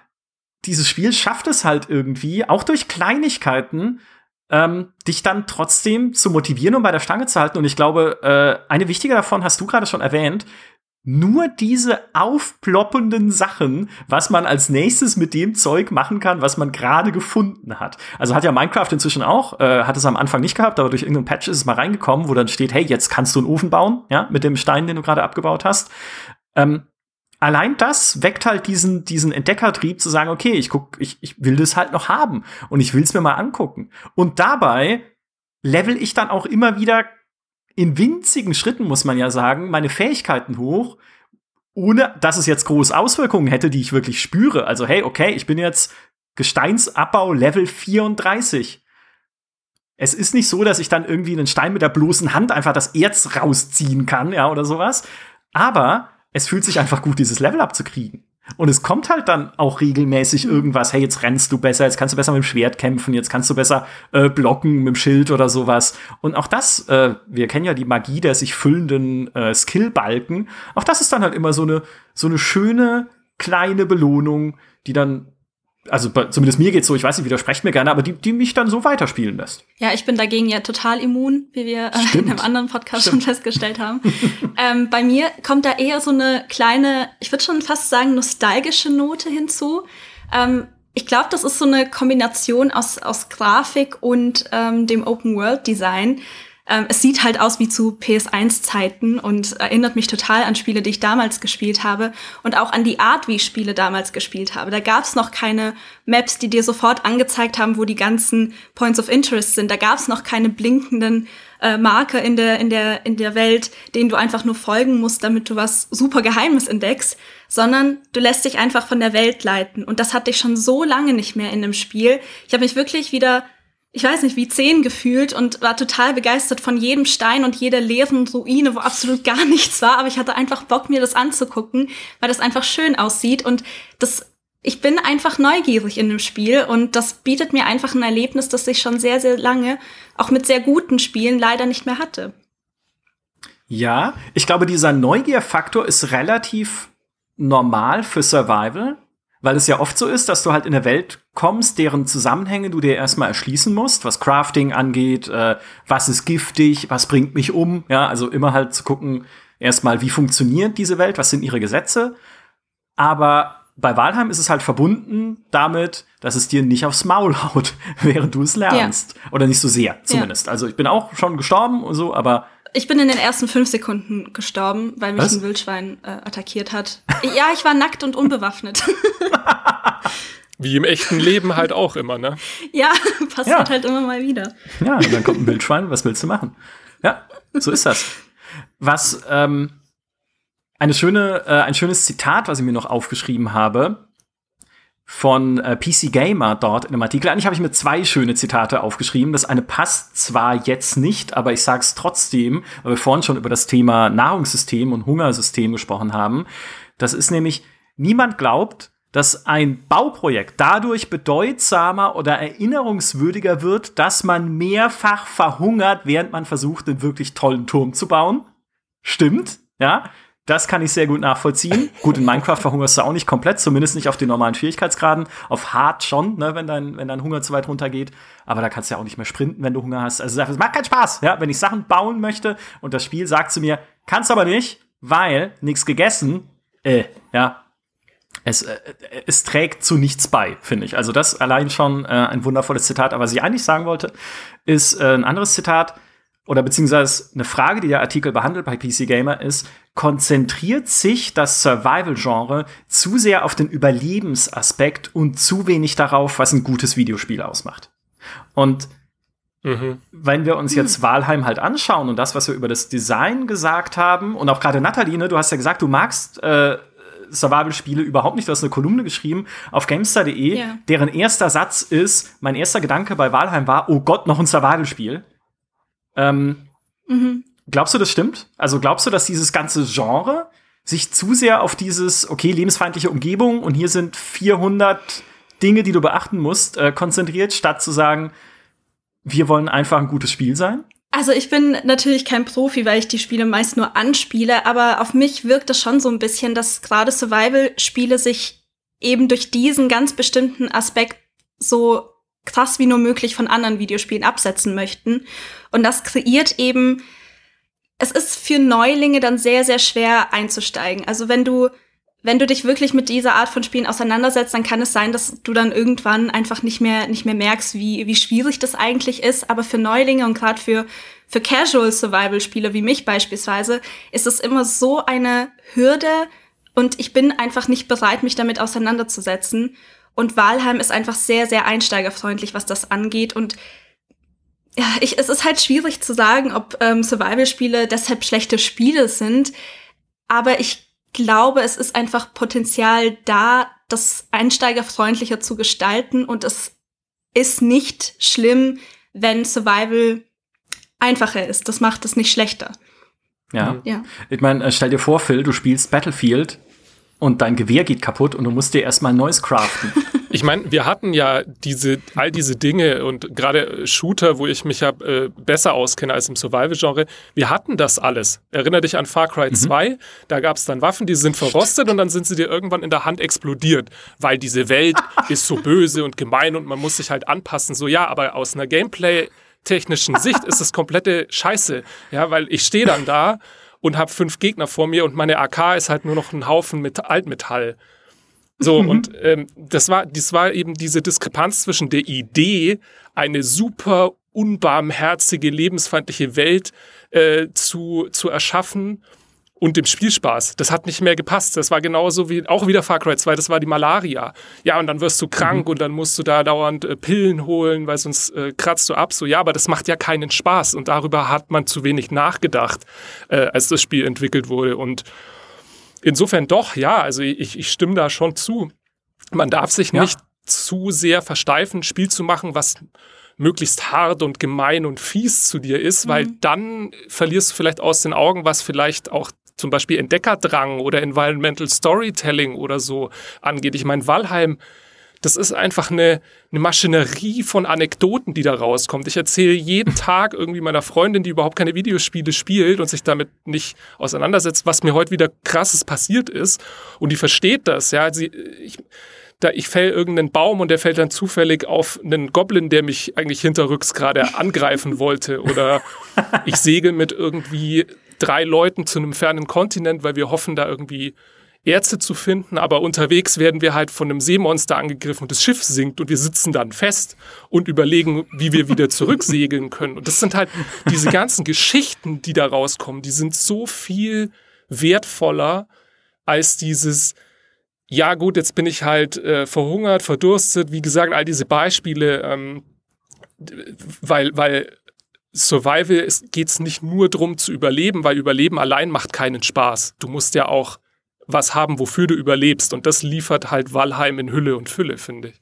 dieses Spiel schafft es halt irgendwie, auch durch Kleinigkeiten, ähm, dich dann trotzdem zu motivieren und bei der Stange zu halten. Und ich glaube, äh, eine wichtige davon hast du gerade schon erwähnt. Nur diese aufploppenden Sachen, was man als nächstes mit dem Zeug machen kann, was man gerade gefunden hat. Also hat ja Minecraft inzwischen auch, äh, hat es am Anfang nicht gehabt, aber durch irgendeinen Patch ist es mal reingekommen, wo dann steht, hey, jetzt kannst du einen Ofen bauen, ja, mit dem Stein, den du gerade abgebaut hast. Ähm, allein das weckt halt diesen, diesen Entdeckertrieb zu sagen, okay, ich guck, ich, ich will das halt noch haben und ich will es mir mal angucken. Und dabei level ich dann auch immer wieder in winzigen Schritten, muss man ja sagen, meine Fähigkeiten hoch, ohne dass es jetzt große Auswirkungen hätte, die ich wirklich spüre. Also, hey, okay, ich bin jetzt Gesteinsabbau Level 34. Es ist nicht so, dass ich dann irgendwie einen Stein mit der bloßen Hand einfach das Erz rausziehen kann, ja, oder sowas. Aber es fühlt sich einfach gut, dieses Level abzukriegen. Und es kommt halt dann auch regelmäßig mhm. irgendwas, hey, jetzt rennst du besser, jetzt kannst du besser mit dem Schwert kämpfen, jetzt kannst du besser äh, blocken mit dem Schild oder sowas. Und auch das, äh, wir kennen ja die Magie der sich füllenden äh, Skillbalken, auch das ist dann halt immer so eine, so eine schöne kleine Belohnung, die dann also zumindest mir geht's so, ich weiß nicht, widersprecht mir gerne, aber die, die mich dann so weiterspielen lässt. Ja, ich bin dagegen ja total immun, wie wir äh, in einem anderen Podcast Stimmt. schon festgestellt haben. ähm, bei mir kommt da eher so eine kleine, ich würde schon fast sagen, nostalgische Note hinzu. Ähm, ich glaube, das ist so eine Kombination aus, aus Grafik und ähm, dem Open-World-Design. Ähm, es sieht halt aus wie zu PS1-Zeiten und erinnert mich total an Spiele, die ich damals gespielt habe und auch an die Art, wie ich Spiele damals gespielt habe. Da gab es noch keine Maps, die dir sofort angezeigt haben, wo die ganzen Points of Interest sind. Da gab es noch keine blinkenden äh, Marker in der, in, der, in der Welt, denen du einfach nur folgen musst, damit du was super Geheimes entdeckst, sondern du lässt dich einfach von der Welt leiten. Und das hatte ich schon so lange nicht mehr in dem Spiel. Ich habe mich wirklich wieder ich weiß nicht, wie zehn gefühlt und war total begeistert von jedem Stein und jeder leeren Ruine, wo absolut gar nichts war. Aber ich hatte einfach Bock, mir das anzugucken, weil das einfach schön aussieht und das ich bin einfach neugierig in dem Spiel und das bietet mir einfach ein Erlebnis, das ich schon sehr, sehr lange, auch mit sehr guten Spielen, leider nicht mehr hatte. Ja, ich glaube, dieser Neugierfaktor ist relativ normal für Survival. Weil es ja oft so ist, dass du halt in eine Welt kommst, deren Zusammenhänge du dir erstmal erschließen musst, was Crafting angeht, äh, was ist giftig, was bringt mich um, ja, also immer halt zu gucken, erstmal, wie funktioniert diese Welt, was sind ihre Gesetze. Aber bei Walheim ist es halt verbunden damit, dass es dir nicht aufs Maul haut, während du es lernst. Ja. Oder nicht so sehr, zumindest. Ja. Also ich bin auch schon gestorben und so, aber ich bin in den ersten fünf Sekunden gestorben, weil mich Was? ein Wildschwein äh, attackiert hat. Ja, ich war nackt und unbewaffnet. Wie im echten Leben halt auch immer, ne? Ja, passiert ja. halt immer mal wieder. Ja, und dann kommt ein Wildschwein, was willst du machen? Ja, so ist das. Was ähm, eine schöne, äh, ein schönes Zitat, was ich mir noch aufgeschrieben habe, von äh, PC Gamer dort in einem Artikel. Eigentlich habe ich mir zwei schöne Zitate aufgeschrieben. Das eine passt zwar jetzt nicht, aber ich sage es trotzdem, weil wir vorhin schon über das Thema Nahrungssystem und Hungersystem gesprochen haben. Das ist nämlich, niemand glaubt, dass ein Bauprojekt dadurch bedeutsamer oder erinnerungswürdiger wird, dass man mehrfach verhungert, während man versucht, einen wirklich tollen Turm zu bauen. Stimmt, ja. Das kann ich sehr gut nachvollziehen. gut, in Minecraft verhungerst du auch nicht komplett, zumindest nicht auf den normalen Schwierigkeitsgraden. Auf hart schon, ne, wenn dein, wenn dein Hunger zu weit runtergeht. Aber da kannst du ja auch nicht mehr sprinten, wenn du Hunger hast. Also es macht keinen Spaß, ja, wenn ich Sachen bauen möchte und das Spiel sagt zu mir, kannst aber nicht, weil nichts gegessen, äh, ja. Es, äh, es trägt zu nichts bei, finde ich. Also das allein schon äh, ein wundervolles Zitat. Aber was ich eigentlich sagen wollte, ist äh, ein anderes Zitat oder beziehungsweise eine Frage, die der Artikel behandelt bei PC Gamer ist, konzentriert sich das Survival-Genre zu sehr auf den Überlebensaspekt und zu wenig darauf, was ein gutes Videospiel ausmacht. Und mhm. wenn wir uns jetzt Walheim halt anschauen und das, was wir über das Design gesagt haben, und auch gerade Nathalie, ne, du hast ja gesagt, du magst äh, Survival-Spiele überhaupt nicht. Du hast eine Kolumne geschrieben auf Gamestar.de, ja. deren erster Satz ist, mein erster Gedanke bei Walheim war, oh Gott, noch ein Survival-Spiel. Ähm, mhm. Glaubst du, das stimmt? Also glaubst du, dass dieses ganze Genre sich zu sehr auf dieses, okay, lebensfeindliche Umgebung und hier sind 400 Dinge, die du beachten musst, äh, konzentriert, statt zu sagen, wir wollen einfach ein gutes Spiel sein? Also ich bin natürlich kein Profi, weil ich die Spiele meist nur anspiele, aber auf mich wirkt es schon so ein bisschen, dass gerade Survival-Spiele sich eben durch diesen ganz bestimmten Aspekt so krass wie nur möglich von anderen Videospielen absetzen möchten. Und das kreiert eben, es ist für Neulinge dann sehr, sehr schwer einzusteigen. Also wenn du wenn du dich wirklich mit dieser Art von Spielen auseinandersetzt, dann kann es sein, dass du dann irgendwann einfach nicht mehr, nicht mehr merkst, wie, wie schwierig das eigentlich ist. Aber für Neulinge und gerade für, für Casual Survival Spiele wie mich beispielsweise ist es immer so eine Hürde und ich bin einfach nicht bereit, mich damit auseinanderzusetzen. Und Walheim ist einfach sehr, sehr einsteigerfreundlich, was das angeht und ja, ich, es ist halt schwierig zu sagen, ob ähm, Survival-Spiele deshalb schlechte Spiele sind. Aber ich glaube, es ist einfach Potenzial da, das einsteigerfreundlicher zu gestalten und es ist nicht schlimm, wenn Survival einfacher ist. Das macht es nicht schlechter. Ja. ja. Ich meine, äh, stell dir vor, Phil, du spielst Battlefield und dein Gewehr geht kaputt und du musst dir erstmal ein neues craften. Ich meine, wir hatten ja diese, all diese Dinge und gerade Shooter, wo ich mich ja äh, besser auskenne als im Survival-Genre, wir hatten das alles. Erinner dich an Far Cry mhm. 2, da gab es dann Waffen, die sind verrostet und dann sind sie dir irgendwann in der Hand explodiert, weil diese Welt ist so böse und gemein und man muss sich halt anpassen. So ja, aber aus einer Gameplay- technischen Sicht ist das komplette Scheiße, ja, weil ich stehe dann da und habe fünf Gegner vor mir und meine AK ist halt nur noch ein Haufen mit Altmetall. So, mhm. und ähm, das war, das war eben diese Diskrepanz zwischen der Idee, eine super unbarmherzige, lebensfeindliche Welt äh, zu, zu erschaffen und dem Spielspaß. Das hat nicht mehr gepasst. Das war genauso wie auch wieder Far Cry 2, das war die Malaria. Ja, und dann wirst du krank mhm. und dann musst du da dauernd äh, Pillen holen, weil sonst äh, kratzt du ab. So, ja, aber das macht ja keinen Spaß und darüber hat man zu wenig nachgedacht, äh, als das Spiel entwickelt wurde. Und insofern doch, ja, also ich, ich stimme da schon zu. Man darf sich ja. nicht zu sehr versteifen, Spiel zu machen, was möglichst hart und gemein und fies zu dir ist, mhm. weil dann verlierst du vielleicht aus den Augen, was vielleicht auch zum Beispiel Entdeckerdrang oder Environmental Storytelling oder so angeht. Ich meine, Valheim das ist einfach eine, eine Maschinerie von Anekdoten, die da rauskommt. Ich erzähle jeden Tag irgendwie meiner Freundin, die überhaupt keine Videospiele spielt und sich damit nicht auseinandersetzt, was mir heute wieder krasses passiert ist. Und die versteht das, ja. Sie, ich, da ich fäll irgendeinen Baum und der fällt dann zufällig auf einen Goblin, der mich eigentlich hinterrücks gerade angreifen wollte. Oder ich segel mit irgendwie drei Leuten zu einem fernen Kontinent, weil wir hoffen, da irgendwie Ärzte zu finden, aber unterwegs werden wir halt von einem Seemonster angegriffen und das Schiff sinkt und wir sitzen dann fest und überlegen, wie wir wieder zurücksegeln können. Und das sind halt diese ganzen Geschichten, die da rauskommen, die sind so viel wertvoller als dieses, ja gut, jetzt bin ich halt äh, verhungert, verdurstet, wie gesagt, all diese Beispiele, ähm, weil, weil Survival geht es nicht nur darum zu überleben, weil Überleben allein macht keinen Spaß. Du musst ja auch was haben, wofür du überlebst. Und das liefert halt Valheim in Hülle und Fülle, finde ich.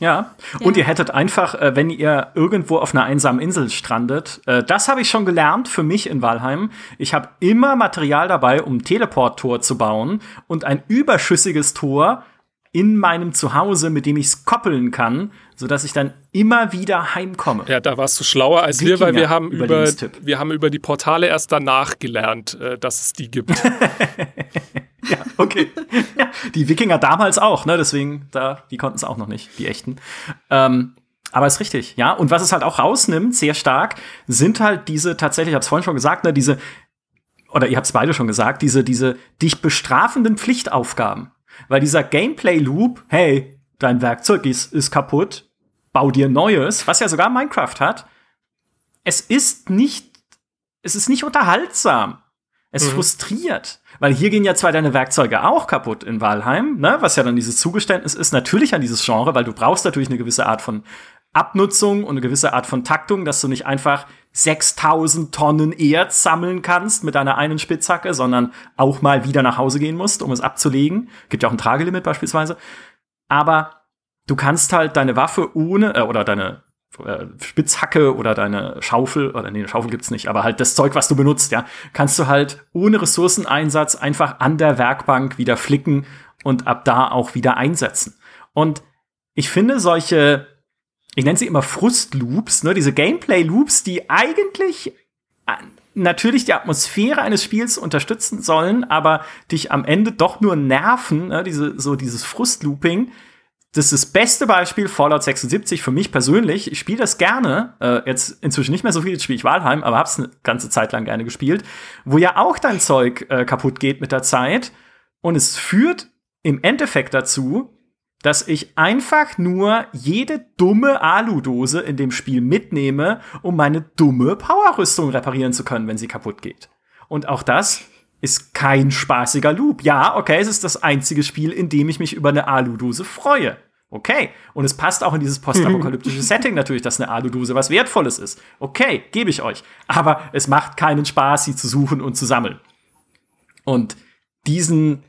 Ja. Und ja. ihr hättet einfach, äh, wenn ihr irgendwo auf einer einsamen Insel strandet, äh, das habe ich schon gelernt für mich in Valheim. Ich habe immer Material dabei, um ein Teleporttor zu bauen und ein überschüssiges Tor in meinem Zuhause, mit dem ich es koppeln kann, sodass ich dann immer wieder heimkomme. Ja, da warst du schlauer als Wikinger wir, weil wir haben, über, wir haben über die Portale erst danach gelernt, äh, dass es die gibt. ja, okay. Ja, die Wikinger damals auch, ne? Deswegen, da, die konnten es auch noch nicht, die echten. Ähm, aber ist richtig, ja. Und was es halt auch rausnimmt, sehr stark, sind halt diese tatsächlich, ich habe es vorhin schon gesagt, ne, diese, oder ihr habt es beide schon gesagt, diese, diese dich bestrafenden Pflichtaufgaben. Weil dieser Gameplay-Loop, hey, dein Werkzeug ist, ist kaputt, bau dir neues, was ja sogar Minecraft hat, es ist nicht, es ist nicht unterhaltsam. Es mhm. frustriert. Weil hier gehen ja zwar deine Werkzeuge auch kaputt in Walheim, ne, was ja dann dieses Zugeständnis ist, natürlich an dieses Genre, weil du brauchst natürlich eine gewisse Art von Abnutzung und eine gewisse Art von Taktung, dass du nicht einfach 6000 Tonnen Erz sammeln kannst mit deiner einen Spitzhacke, sondern auch mal wieder nach Hause gehen musst, um es abzulegen. Gibt ja auch ein Tragelimit beispielsweise. Aber du kannst halt deine Waffe ohne, äh, oder deine äh, Spitzhacke oder deine Schaufel, oder nee, Schaufel gibt's nicht, aber halt das Zeug, was du benutzt, ja, kannst du halt ohne Ressourceneinsatz einfach an der Werkbank wieder flicken und ab da auch wieder einsetzen. Und ich finde solche, ich nenne sie immer Frustloops, ne, diese Gameplay-Loops, die eigentlich äh, natürlich die Atmosphäre eines Spiels unterstützen sollen, aber dich am Ende doch nur nerven, ne, diese, so dieses Frustlooping, das ist das beste Beispiel Fallout 76 für mich persönlich. Ich spiele das gerne. Äh, jetzt inzwischen nicht mehr so viel, jetzt spiele ich Walheim, aber hab's eine ganze Zeit lang gerne gespielt, wo ja auch dein Zeug äh, kaputt geht mit der Zeit. Und es führt im Endeffekt dazu, dass ich einfach nur jede dumme Aludose in dem Spiel mitnehme, um meine dumme Powerrüstung reparieren zu können, wenn sie kaputt geht. Und auch das ist kein spaßiger Loop. Ja, okay, es ist das einzige Spiel, in dem ich mich über eine Aludose freue. Okay. Und es passt auch in dieses postapokalyptische Setting natürlich, dass eine Aludose was Wertvolles ist. Okay, gebe ich euch. Aber es macht keinen Spaß, sie zu suchen und zu sammeln. Und diesen,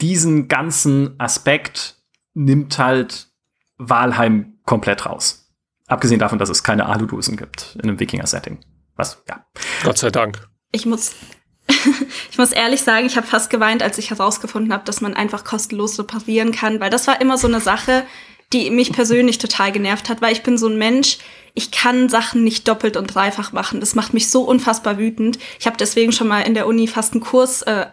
diesen ganzen Aspekt nimmt halt Walheim komplett raus. Abgesehen davon, dass es keine Aludosen gibt in einem Wikinger-Setting. Was, ja. Gott sei Dank. Ich muss ich muss ehrlich sagen, ich habe fast geweint, als ich herausgefunden habe, dass man einfach kostenlos reparieren kann, weil das war immer so eine Sache, die mich persönlich total genervt hat, weil ich bin so ein Mensch, ich kann Sachen nicht doppelt und dreifach machen. Das macht mich so unfassbar wütend. Ich habe deswegen schon mal in der Uni fast einen Kurs äh,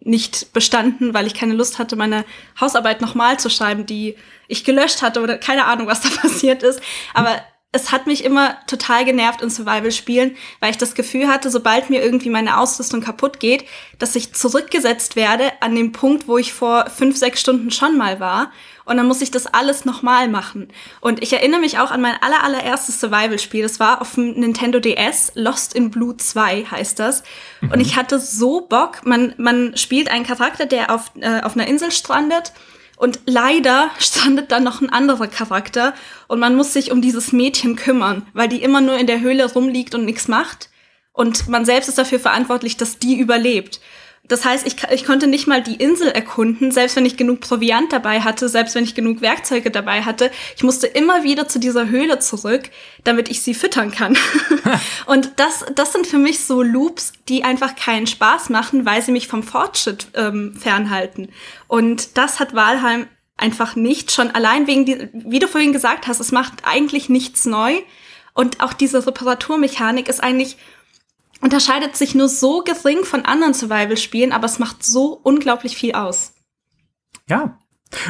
nicht bestanden, weil ich keine Lust hatte, meine Hausarbeit nochmal zu schreiben, die ich gelöscht hatte oder keine Ahnung, was da passiert ist. Aber es hat mich immer total genervt in Survival-Spielen, weil ich das Gefühl hatte, sobald mir irgendwie meine Ausrüstung kaputt geht, dass ich zurückgesetzt werde an dem Punkt, wo ich vor fünf, sechs Stunden schon mal war. Und dann muss ich das alles nochmal machen. Und ich erinnere mich auch an mein aller, allererstes Survival-Spiel. Das war auf dem Nintendo DS, Lost in Blue 2 heißt das. Mhm. Und ich hatte so Bock. Man, man spielt einen Charakter, der auf, äh, auf einer Insel strandet und leider strandet dann noch ein anderer Charakter und man muss sich um dieses Mädchen kümmern, weil die immer nur in der Höhle rumliegt und nichts macht. Und man selbst ist dafür verantwortlich, dass die überlebt. Das heißt, ich, ich konnte nicht mal die Insel erkunden, selbst wenn ich genug Proviant dabei hatte, selbst wenn ich genug Werkzeuge dabei hatte. Ich musste immer wieder zu dieser Höhle zurück, damit ich sie füttern kann. und das, das sind für mich so Loops, die einfach keinen Spaß machen, weil sie mich vom Fortschritt ähm, fernhalten. Und das hat Walheim einfach nicht, schon allein wegen, die, wie du vorhin gesagt hast, es macht eigentlich nichts neu. Und auch diese Reparaturmechanik ist eigentlich unterscheidet sich nur so gering von anderen Survival-Spielen, aber es macht so unglaublich viel aus. Ja.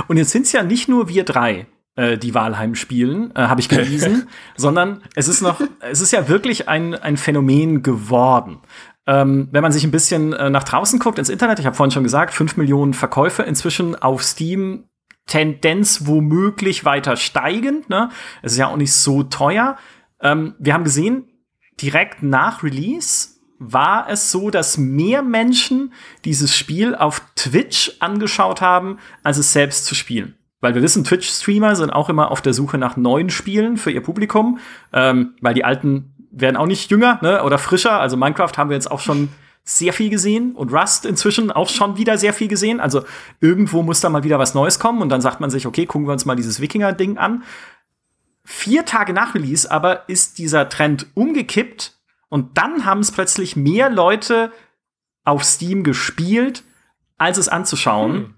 Und jetzt sind es ja nicht nur wir drei, äh, die Walheim spielen, äh, habe ich gelesen, sondern es ist noch, es ist ja wirklich ein, ein Phänomen geworden. Ähm, wenn man sich ein bisschen äh, nach draußen guckt, ins Internet, ich habe vorhin schon gesagt, fünf Millionen Verkäufe inzwischen auf Steam, Tendenz womöglich weiter steigend. Ne? Es ist ja auch nicht so teuer. Ähm, wir haben gesehen, direkt nach Release war es so, dass mehr Menschen dieses Spiel auf Twitch angeschaut haben, als es selbst zu spielen. Weil wir wissen, Twitch-Streamer sind auch immer auf der Suche nach neuen Spielen für ihr Publikum, ähm, weil die alten werden auch nicht jünger ne, oder frischer. Also Minecraft haben wir jetzt auch schon sehr viel gesehen und Rust inzwischen auch schon wieder sehr viel gesehen. Also irgendwo muss da mal wieder was Neues kommen und dann sagt man sich, okay, gucken wir uns mal dieses Wikinger-Ding an. Vier Tage nach Release aber ist dieser Trend umgekippt und dann haben es plötzlich mehr Leute auf Steam gespielt, als es anzuschauen. Hm.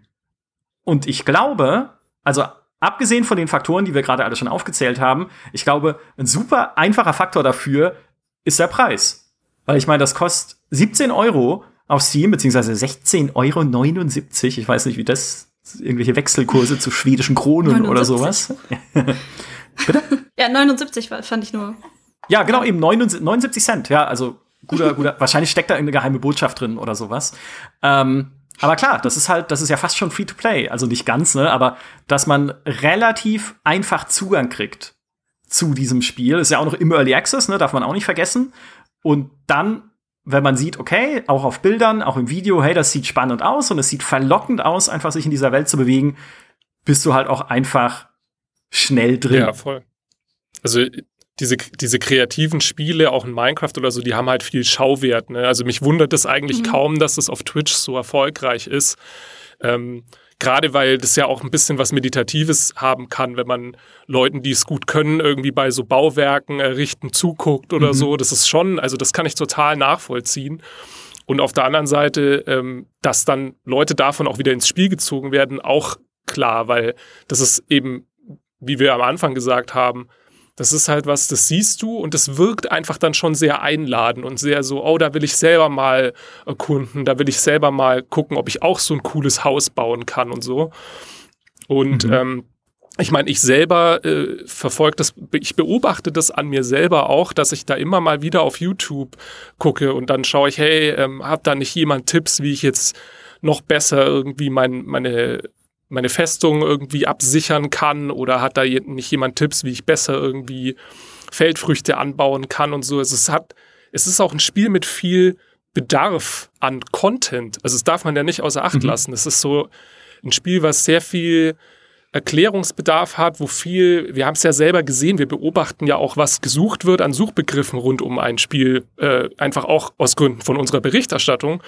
Und ich glaube, also abgesehen von den Faktoren, die wir gerade alle schon aufgezählt haben, ich glaube, ein super einfacher Faktor dafür ist der Preis. Weil ich meine, das kostet 17 Euro auf Steam, beziehungsweise 16,79 Euro. Ich weiß nicht, wie das, irgendwelche Wechselkurse zu schwedischen Kronen 79. oder sowas. Bitte? ja, 79 fand ich nur. Ja, genau, eben 79 Cent. Ja, also guter, guter. wahrscheinlich steckt da irgendeine geheime Botschaft drin oder sowas. Ähm, aber klar, das ist halt, das ist ja fast schon Free-to-Play. Also nicht ganz, ne, aber dass man relativ einfach Zugang kriegt zu diesem Spiel. Ist ja auch noch im Early Access, ne, darf man auch nicht vergessen. Und dann, wenn man sieht, okay, auch auf Bildern, auch im Video, hey, das sieht spannend aus und es sieht verlockend aus, einfach sich in dieser Welt zu bewegen, bist du halt auch einfach schnell drin. Ja, voll. Also diese, diese kreativen Spiele, auch in Minecraft oder so, die haben halt viel Schauwert. Ne? Also mich wundert es eigentlich mhm. kaum, dass es auf Twitch so erfolgreich ist. Ähm, Gerade weil das ja auch ein bisschen was Meditatives haben kann, wenn man Leuten, die es gut können, irgendwie bei so Bauwerken errichten, zuguckt oder mhm. so. Das ist schon, also das kann ich total nachvollziehen. Und auf der anderen Seite, ähm, dass dann Leute davon auch wieder ins Spiel gezogen werden, auch klar, weil das ist eben, wie wir am Anfang gesagt haben, das ist halt was, das siehst du und das wirkt einfach dann schon sehr einladend und sehr so, oh, da will ich selber mal erkunden, da will ich selber mal gucken, ob ich auch so ein cooles Haus bauen kann und so. Und mhm. ähm, ich meine, ich selber äh, verfolge das, ich beobachte das an mir selber auch, dass ich da immer mal wieder auf YouTube gucke und dann schaue ich, hey, ähm, hat da nicht jemand Tipps, wie ich jetzt noch besser irgendwie mein, meine meine Festung irgendwie absichern kann oder hat da nicht jemand Tipps, wie ich besser irgendwie Feldfrüchte anbauen kann und so. Also es hat, es ist auch ein Spiel mit viel Bedarf an Content. Also das darf man ja nicht außer Acht mhm. lassen. Es ist so ein Spiel, was sehr viel Erklärungsbedarf hat, wo viel, wir haben es ja selber gesehen, wir beobachten ja auch, was gesucht wird an Suchbegriffen rund um ein Spiel, äh, einfach auch aus Gründen von unserer Berichterstattung.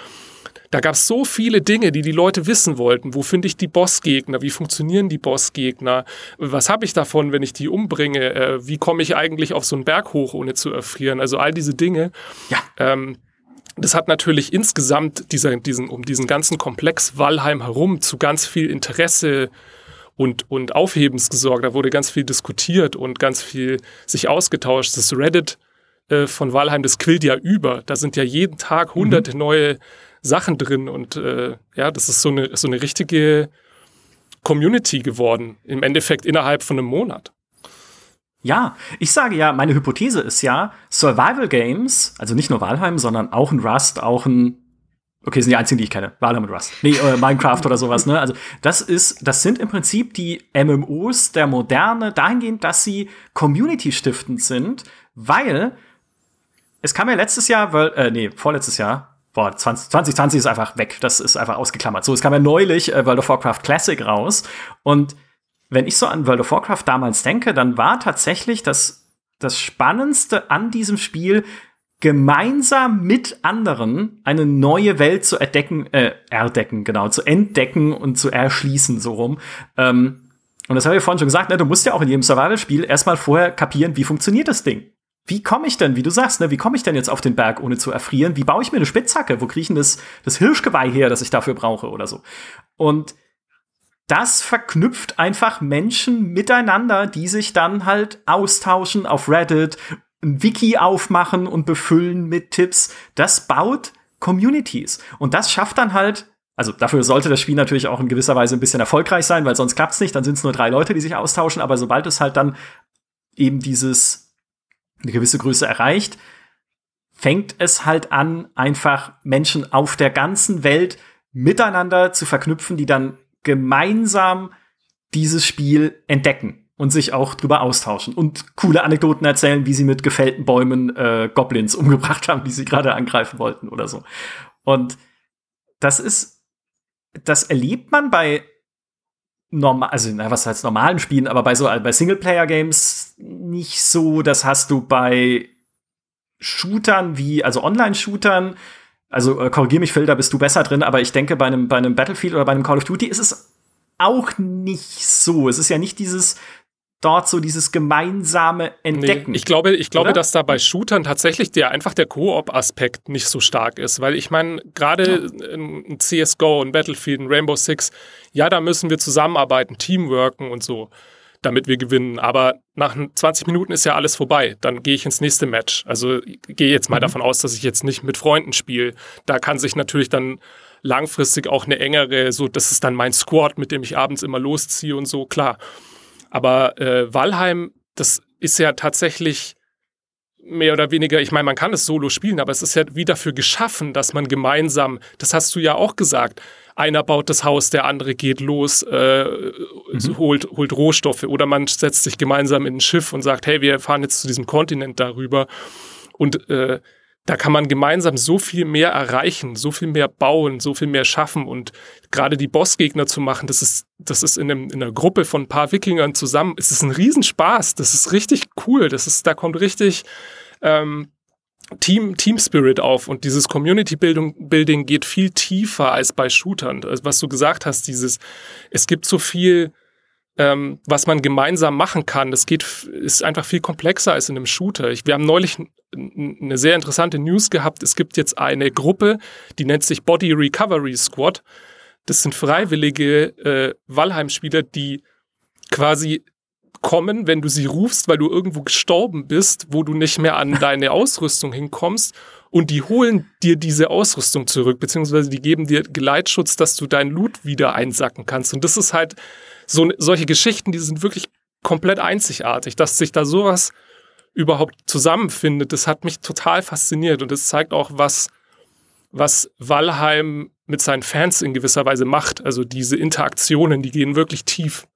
Da gab es so viele Dinge, die die Leute wissen wollten. Wo finde ich die Bossgegner? Wie funktionieren die Bossgegner? Was habe ich davon, wenn ich die umbringe? Äh, wie komme ich eigentlich auf so einen Berg hoch, ohne zu erfrieren? Also all diese Dinge. Ja. Ähm, das hat natürlich insgesamt dieser, diesen, um diesen ganzen Komplex Walheim herum zu ganz viel Interesse und, und Aufhebens gesorgt. Da wurde ganz viel diskutiert und ganz viel sich ausgetauscht. Das Reddit äh, von Walheim, das quillt ja über. Da sind ja jeden Tag hunderte mhm. neue Sachen drin und äh, ja, das ist so eine, so eine richtige Community geworden, im Endeffekt innerhalb von einem Monat. Ja, ich sage ja, meine Hypothese ist ja, Survival Games, also nicht nur Valheim, sondern auch ein Rust, auch ein Okay, sind die einzigen, die ich kenne. Valheim und Rust. Nee, äh, Minecraft oder sowas, ne? Also, das ist, das sind im Prinzip die MMOs der Moderne dahingehend, dass sie community stiftend sind, weil es kam ja letztes Jahr, weil, äh, nee, vorletztes Jahr, boah, 20, 2020 ist einfach weg. Das ist einfach ausgeklammert. So, es kam ja neulich äh, World of Warcraft Classic raus. Und wenn ich so an World of Warcraft damals denke, dann war tatsächlich das, das Spannendste an diesem Spiel, gemeinsam mit anderen eine neue Welt zu erdecken, äh, erdecken, genau, zu entdecken und zu erschließen, so rum. Ähm, und das habe ich vorhin schon gesagt, ne, du musst ja auch in jedem Survival-Spiel erstmal vorher kapieren, wie funktioniert das Ding wie komme ich denn, wie du sagst, ne, wie komme ich denn jetzt auf den Berg, ohne zu erfrieren? Wie baue ich mir eine Spitzhacke? Wo kriege ich denn das, das Hirschgeweih her, das ich dafür brauche oder so? Und das verknüpft einfach Menschen miteinander, die sich dann halt austauschen auf Reddit, ein Wiki aufmachen und befüllen mit Tipps. Das baut Communities. Und das schafft dann halt, also dafür sollte das Spiel natürlich auch in gewisser Weise ein bisschen erfolgreich sein, weil sonst klappt's nicht, dann sind es nur drei Leute, die sich austauschen, aber sobald es halt dann eben dieses eine gewisse Größe erreicht, fängt es halt an, einfach Menschen auf der ganzen Welt miteinander zu verknüpfen, die dann gemeinsam dieses Spiel entdecken und sich auch drüber austauschen und coole Anekdoten erzählen, wie sie mit gefällten Bäumen äh, Goblins umgebracht haben, die sie gerade angreifen wollten oder so. Und das ist, das erlebt man bei normal, also na, was heißt normalen Spielen, aber bei so bei Singleplayer-Games nicht so. Das hast du bei Shootern wie, also Online-Shootern, also äh, korrigier mich, Phil, da bist du besser drin, aber ich denke, bei einem, bei einem Battlefield oder bei einem Call of Duty ist es auch nicht so. Es ist ja nicht dieses dort so dieses gemeinsame Entdecken. Nee, ich glaube, ich glaube, dass da bei Shootern tatsächlich der einfach der Koop-Aspekt nicht so stark ist, weil ich meine, gerade ja. ein CSGO, ein Battlefield, ein Rainbow Six, ja, da müssen wir zusammenarbeiten, Teamworken und so, damit wir gewinnen. Aber nach 20 Minuten ist ja alles vorbei. Dann gehe ich ins nächste Match. Also gehe jetzt mal mhm. davon aus, dass ich jetzt nicht mit Freunden spiele. Da kann sich natürlich dann langfristig auch eine engere, so, das ist dann mein Squad, mit dem ich abends immer losziehe und so, klar. Aber äh, Valheim, das ist ja tatsächlich mehr oder weniger, ich meine, man kann es solo spielen, aber es ist ja wie dafür geschaffen, dass man gemeinsam, das hast du ja auch gesagt, einer baut das Haus, der andere geht los, äh, mhm. holt, holt Rohstoffe oder man setzt sich gemeinsam in ein Schiff und sagt, hey, wir fahren jetzt zu diesem Kontinent darüber. Und äh, da kann man gemeinsam so viel mehr erreichen, so viel mehr bauen, so viel mehr schaffen und gerade die Bossgegner zu machen, das ist, das ist in, einem, in einer Gruppe von ein paar Wikingern zusammen, es ist ein Riesenspaß, das ist richtig cool, das ist, da kommt richtig ähm, Team, Team Spirit auf und dieses Community Building, Building geht viel tiefer als bei Shootern. Also was du gesagt hast, dieses, es gibt so viel, ähm, was man gemeinsam machen kann. Das geht, ist einfach viel komplexer als in einem Shooter. Ich, wir haben neulich eine sehr interessante News gehabt. Es gibt jetzt eine Gruppe, die nennt sich Body Recovery Squad. Das sind freiwillige äh, Valheim-Spieler, die quasi kommen, wenn du sie rufst, weil du irgendwo gestorben bist, wo du nicht mehr an deine Ausrüstung hinkommst. Und die holen dir diese Ausrüstung zurück, beziehungsweise die geben dir Geleitschutz, dass du deinen Loot wieder einsacken kannst. Und das ist halt so solche Geschichten, die sind wirklich komplett einzigartig, dass sich da sowas überhaupt zusammenfindet. Das hat mich total fasziniert und das zeigt auch, was, was Valheim mit seinen Fans in gewisser Weise macht. Also diese Interaktionen, die gehen wirklich tief.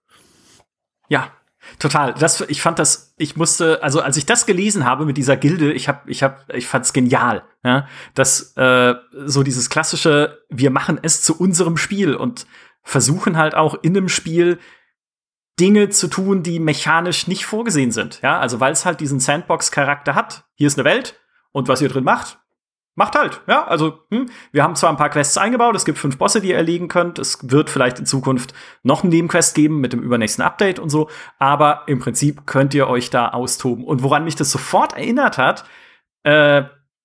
Ja, Total. Das, ich fand das, ich musste, also als ich das gelesen habe mit dieser Gilde, ich habe, ich habe, ich fand's genial, ja, dass äh, so dieses klassische, wir machen es zu unserem Spiel und versuchen halt auch in einem Spiel Dinge zu tun, die mechanisch nicht vorgesehen sind, ja, also weil es halt diesen Sandbox-Charakter hat. Hier ist eine Welt und was ihr drin macht, macht halt, ja. Also, hm, wir haben zwar ein paar Quests eingebaut, es gibt fünf Bosse, die ihr erlegen könnt. Es wird vielleicht in Zukunft noch einen Nebenquest geben mit dem übernächsten Update und so, aber im Prinzip könnt ihr euch da austoben. Und woran mich das sofort erinnert hat, äh,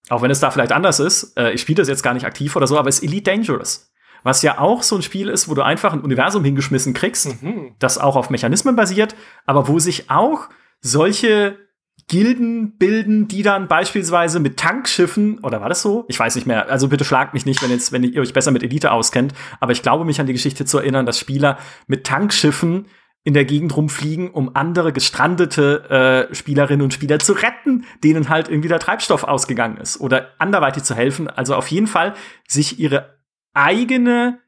auch wenn es da vielleicht anders ist, äh, ich spiele das jetzt gar nicht aktiv oder so, aber es ist Elite Dangerous. Was ja auch so ein Spiel ist, wo du einfach ein Universum hingeschmissen kriegst, mhm. das auch auf Mechanismen basiert, aber wo sich auch solche Gilden bilden, die dann beispielsweise mit Tankschiffen, oder war das so? Ich weiß nicht mehr. Also bitte schlagt mich nicht, wenn jetzt, wenn ihr euch besser mit Elite auskennt. Aber ich glaube mich an die Geschichte zu erinnern, dass Spieler mit Tankschiffen in der Gegend rumfliegen, um andere gestrandete äh, Spielerinnen und Spieler zu retten, denen halt irgendwie der Treibstoff ausgegangen ist oder anderweitig zu helfen. Also auf jeden Fall sich ihre eigene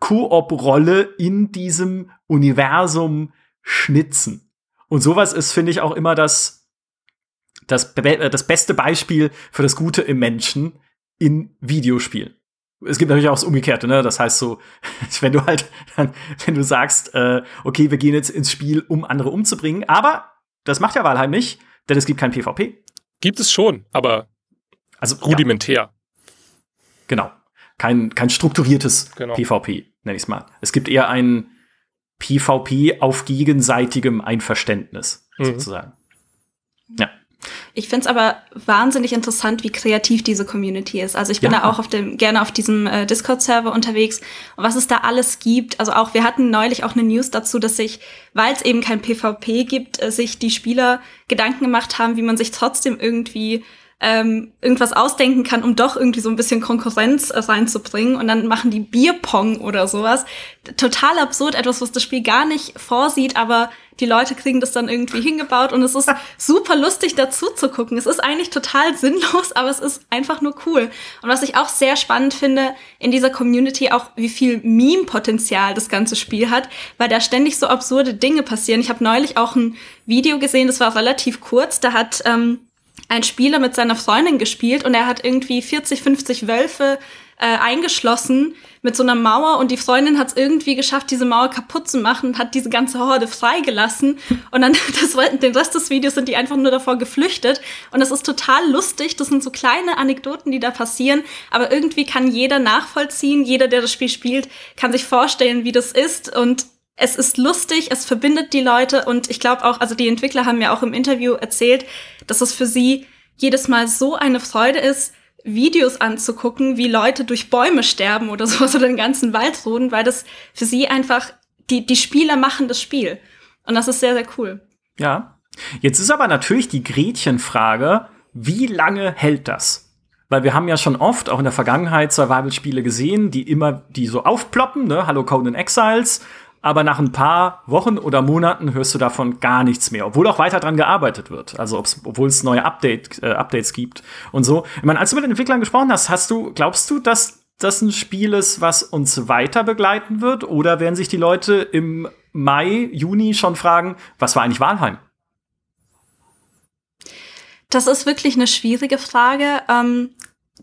Koop-Rolle in diesem Universum schnitzen. Und sowas ist, finde ich, auch immer das das, äh, das beste Beispiel für das Gute im Menschen in Videospielen. Es gibt natürlich auch das Umgekehrte, ne? Das heißt so, wenn du halt, wenn du sagst, äh, okay, wir gehen jetzt ins Spiel, um andere umzubringen, aber das macht ja Wahlheim nicht, denn es gibt kein PvP. Gibt es schon, aber also rudimentär. Ja. Genau. Kein, kein strukturiertes genau. PvP, nenne ich es mal. Es gibt eher ein PvP auf gegenseitigem Einverständnis, mhm. sozusagen. Ja. Ich finde es aber wahnsinnig interessant, wie kreativ diese Community ist. Also ich bin ja. da auch auf dem, gerne auf diesem äh, Discord-Server unterwegs und was es da alles gibt. Also auch, wir hatten neulich auch eine News dazu, dass sich, weil es eben kein PvP gibt, äh, sich die Spieler Gedanken gemacht haben, wie man sich trotzdem irgendwie ähm, irgendwas ausdenken kann, um doch irgendwie so ein bisschen Konkurrenz reinzubringen. Und dann machen die Bierpong oder sowas. Total absurd, etwas, was das Spiel gar nicht vorsieht, aber die Leute kriegen das dann irgendwie hingebaut und es ist super lustig dazu zu gucken. Es ist eigentlich total sinnlos, aber es ist einfach nur cool. Und was ich auch sehr spannend finde in dieser Community, auch wie viel Meme-Potenzial das ganze Spiel hat, weil da ständig so absurde Dinge passieren. Ich habe neulich auch ein Video gesehen, das war relativ kurz, da hat ähm, ein Spieler mit seiner Freundin gespielt und er hat irgendwie 40, 50 Wölfe äh, eingeschlossen mit so einer Mauer und die Freundin hat es irgendwie geschafft, diese Mauer kaputt zu machen und hat diese ganze Horde freigelassen. Und dann das, den Rest des Videos sind die einfach nur davor geflüchtet. Und das ist total lustig, das sind so kleine Anekdoten, die da passieren, aber irgendwie kann jeder nachvollziehen, jeder, der das Spiel spielt, kann sich vorstellen, wie das ist. Und es ist lustig, es verbindet die Leute und ich glaube auch, also die Entwickler haben mir auch im Interview erzählt, dass es für sie jedes Mal so eine Freude ist, Videos anzugucken, wie Leute durch Bäume sterben oder sowas oder den ganzen Wald roden, weil das für sie einfach, die, die Spieler machen das Spiel. Und das ist sehr, sehr cool. Ja. Jetzt ist aber natürlich die Gretchenfrage, wie lange hält das? Weil wir haben ja schon oft, auch in der Vergangenheit, Survival-Spiele gesehen, die immer, die so aufploppen, ne? Hallo Conan Exiles, aber nach ein paar Wochen oder Monaten hörst du davon gar nichts mehr, obwohl auch weiter dran gearbeitet wird. Also obwohl es neue Update, äh, Updates gibt und so. Ich meine, als du mit den Entwicklern gesprochen hast, hast du, glaubst du, dass das ein Spiel ist, was uns weiter begleiten wird? Oder werden sich die Leute im Mai, Juni schon fragen, was war eigentlich Walheim? Das ist wirklich eine schwierige Frage. Ähm,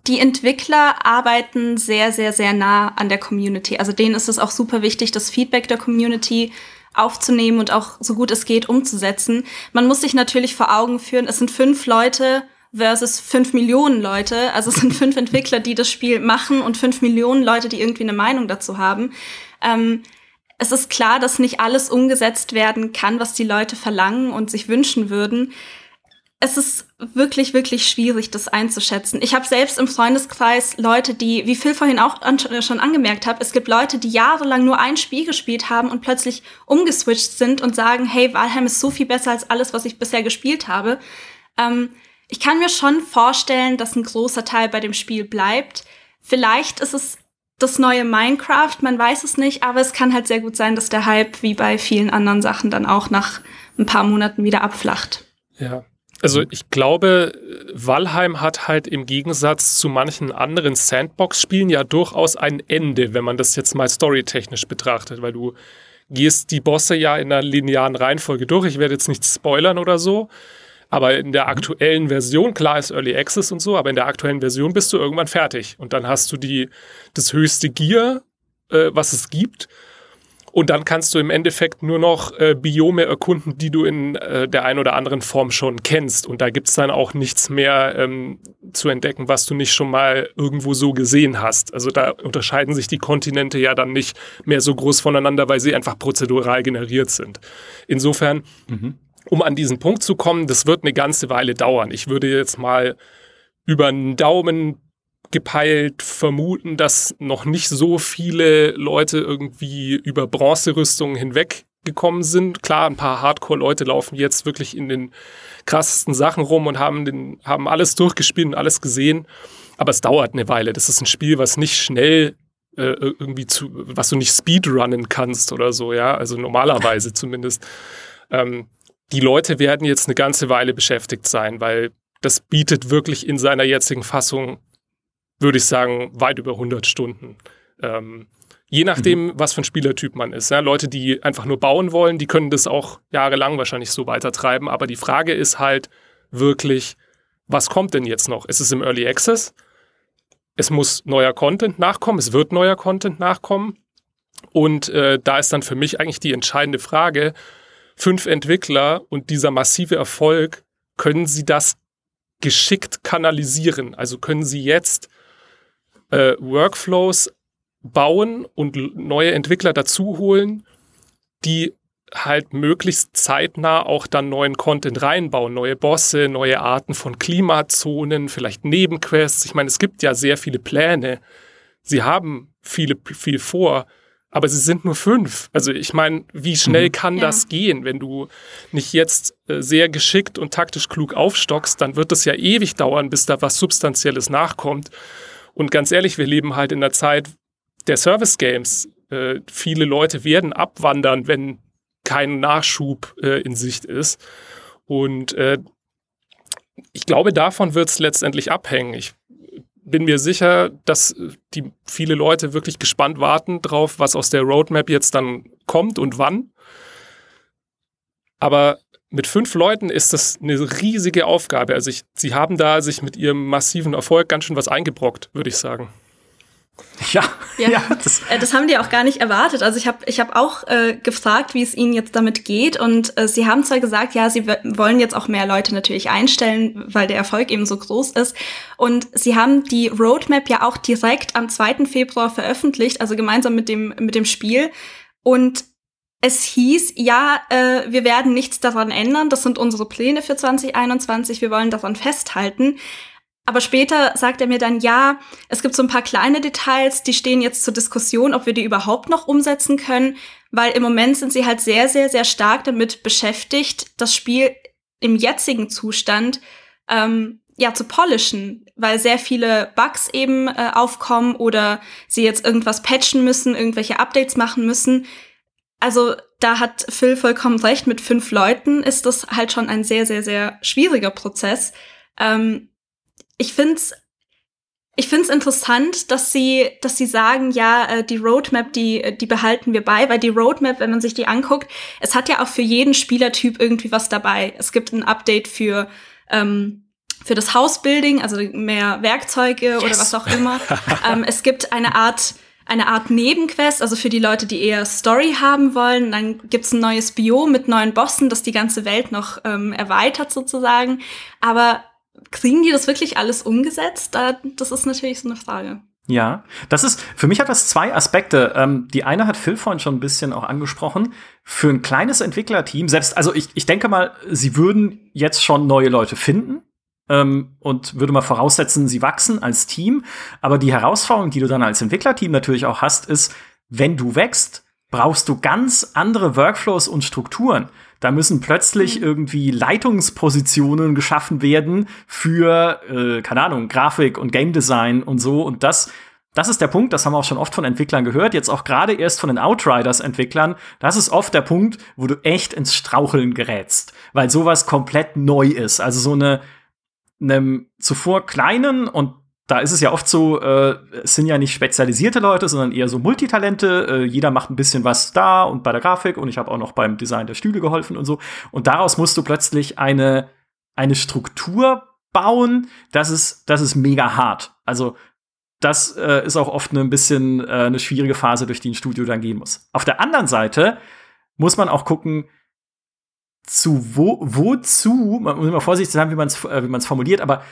die Entwickler arbeiten sehr, sehr, sehr nah an der Community. Also denen ist es auch super wichtig, das Feedback der Community aufzunehmen und auch so gut es geht umzusetzen. Man muss sich natürlich vor Augen führen, es sind fünf Leute versus fünf Millionen Leute. Also es sind fünf Entwickler, die das Spiel machen und fünf Millionen Leute, die irgendwie eine Meinung dazu haben. Ähm, es ist klar, dass nicht alles umgesetzt werden kann, was die Leute verlangen und sich wünschen würden es ist wirklich, wirklich schwierig, das einzuschätzen. Ich habe selbst im Freundeskreis Leute, die, wie Phil vorhin auch an, schon angemerkt hat, es gibt Leute, die jahrelang nur ein Spiel gespielt haben und plötzlich umgeswitcht sind und sagen, hey, Valheim ist so viel besser als alles, was ich bisher gespielt habe. Ähm, ich kann mir schon vorstellen, dass ein großer Teil bei dem Spiel bleibt. Vielleicht ist es das neue Minecraft, man weiß es nicht, aber es kann halt sehr gut sein, dass der Hype wie bei vielen anderen Sachen dann auch nach ein paar Monaten wieder abflacht. Ja, also ich glaube, Valheim hat halt im Gegensatz zu manchen anderen Sandbox-Spielen ja durchaus ein Ende, wenn man das jetzt mal storytechnisch betrachtet, weil du gehst die Bosse ja in einer linearen Reihenfolge durch. Ich werde jetzt nichts spoilern oder so, aber in der aktuellen Version, klar ist Early Access und so, aber in der aktuellen Version bist du irgendwann fertig. Und dann hast du die das höchste Gear, äh, was es gibt und dann kannst du im Endeffekt nur noch äh, Biome erkunden, die du in äh, der einen oder anderen Form schon kennst. Und da gibt's dann auch nichts mehr ähm, zu entdecken, was du nicht schon mal irgendwo so gesehen hast. Also da unterscheiden sich die Kontinente ja dann nicht mehr so groß voneinander, weil sie einfach prozedural generiert sind. Insofern, mhm. um an diesen Punkt zu kommen, das wird eine ganze Weile dauern. Ich würde jetzt mal über einen Daumen gepeilt vermuten, dass noch nicht so viele Leute irgendwie über Bronzerüstungen hinweggekommen sind. Klar, ein paar Hardcore-Leute laufen jetzt wirklich in den krassesten Sachen rum und haben, den, haben alles durchgespielt und alles gesehen. Aber es dauert eine Weile. Das ist ein Spiel, was nicht schnell äh, irgendwie zu, was du nicht speedrunnen kannst oder so, ja. Also normalerweise zumindest. Ähm, die Leute werden jetzt eine ganze Weile beschäftigt sein, weil das bietet wirklich in seiner jetzigen Fassung würde ich sagen, weit über 100 Stunden. Ähm, je nachdem, mhm. was für ein Spielertyp man ist. Ja, Leute, die einfach nur bauen wollen, die können das auch jahrelang wahrscheinlich so weitertreiben. Aber die Frage ist halt wirklich, was kommt denn jetzt noch? Ist es im Early Access? Es muss neuer Content nachkommen, es wird neuer Content nachkommen. Und äh, da ist dann für mich eigentlich die entscheidende Frage, fünf Entwickler und dieser massive Erfolg, können sie das geschickt kanalisieren? Also können sie jetzt äh, Workflows bauen und neue Entwickler dazu holen, die halt möglichst zeitnah auch dann neuen Content reinbauen, neue Bosse, neue Arten von Klimazonen, vielleicht Nebenquests. Ich meine, es gibt ja sehr viele Pläne. Sie haben viele, viel vor, aber sie sind nur fünf. Also ich meine, wie schnell mhm. kann ja. das gehen? Wenn du nicht jetzt äh, sehr geschickt und taktisch klug aufstockst, dann wird es ja ewig dauern, bis da was Substanzielles nachkommt. Und ganz ehrlich, wir leben halt in der Zeit der Service Games. Äh, viele Leute werden abwandern, wenn kein Nachschub äh, in Sicht ist. Und äh, ich glaube, davon wird es letztendlich abhängen. Ich bin mir sicher, dass die viele Leute wirklich gespannt warten drauf, was aus der Roadmap jetzt dann kommt und wann. Aber mit fünf Leuten ist das eine riesige Aufgabe. Also ich, sie haben da sich mit ihrem massiven Erfolg ganz schön was eingebrockt, würde ich sagen. Ja, ja, ja das, äh, das, haben die auch gar nicht erwartet. Also ich habe ich hab auch äh, gefragt, wie es ihnen jetzt damit geht. Und äh, sie haben zwar gesagt, ja, sie wollen jetzt auch mehr Leute natürlich einstellen, weil der Erfolg eben so groß ist. Und sie haben die Roadmap ja auch direkt am 2. Februar veröffentlicht, also gemeinsam mit dem, mit dem Spiel. Und es hieß, ja, äh, wir werden nichts daran ändern, das sind unsere Pläne für 2021, wir wollen daran festhalten. Aber später sagt er mir dann, ja, es gibt so ein paar kleine Details, die stehen jetzt zur Diskussion, ob wir die überhaupt noch umsetzen können, weil im Moment sind sie halt sehr, sehr, sehr stark damit beschäftigt, das Spiel im jetzigen Zustand ähm, ja zu polischen, weil sehr viele Bugs eben äh, aufkommen oder sie jetzt irgendwas patchen müssen, irgendwelche Updates machen müssen, also da hat Phil vollkommen recht, mit fünf Leuten ist das halt schon ein sehr, sehr, sehr schwieriger Prozess. Ähm, ich finde es ich finde es interessant, dass sie, dass sie sagen, ja, äh, die Roadmap, die, die behalten wir bei, weil die Roadmap, wenn man sich die anguckt, es hat ja auch für jeden Spielertyp irgendwie was dabei. Es gibt ein Update für ähm, für das Housebuilding, also mehr Werkzeuge yes. oder was auch immer. ähm, es gibt eine Art eine Art Nebenquest, also für die Leute, die eher Story haben wollen. Dann gibt's ein neues Biom mit neuen Bossen, das die ganze Welt noch ähm, erweitert sozusagen. Aber kriegen die das wirklich alles umgesetzt? Das ist natürlich so eine Frage. Ja, das ist, für mich hat das zwei Aspekte. Ähm, die eine hat Phil vorhin schon ein bisschen auch angesprochen. Für ein kleines Entwicklerteam, selbst, also ich, ich denke mal, sie würden jetzt schon neue Leute finden ähm, und würde mal voraussetzen, sie wachsen als Team. Aber die Herausforderung, die du dann als Entwicklerteam natürlich auch hast, ist, wenn du wächst, brauchst du ganz andere Workflows und Strukturen. Da müssen plötzlich mhm. irgendwie Leitungspositionen geschaffen werden für, äh, keine Ahnung, Grafik und Game Design und so. Und das, das ist der Punkt, das haben wir auch schon oft von Entwicklern gehört, jetzt auch gerade erst von den Outriders-Entwicklern. Das ist oft der Punkt, wo du echt ins Straucheln gerätst, weil sowas komplett neu ist. Also so eine, einem zuvor kleinen und da ist es ja oft so, äh, es sind ja nicht spezialisierte Leute, sondern eher so Multitalente. Äh, jeder macht ein bisschen was da und bei der Grafik und ich habe auch noch beim Design der Stühle geholfen und so. Und daraus musst du plötzlich eine, eine Struktur bauen. Das ist, das ist mega hart. Also das äh, ist auch oft ein bisschen äh, eine schwierige Phase, durch die ein Studio dann gehen muss. Auf der anderen Seite muss man auch gucken, zu wo, wozu, man muss immer vorsichtig sein, wie man es äh, wie man's formuliert, aber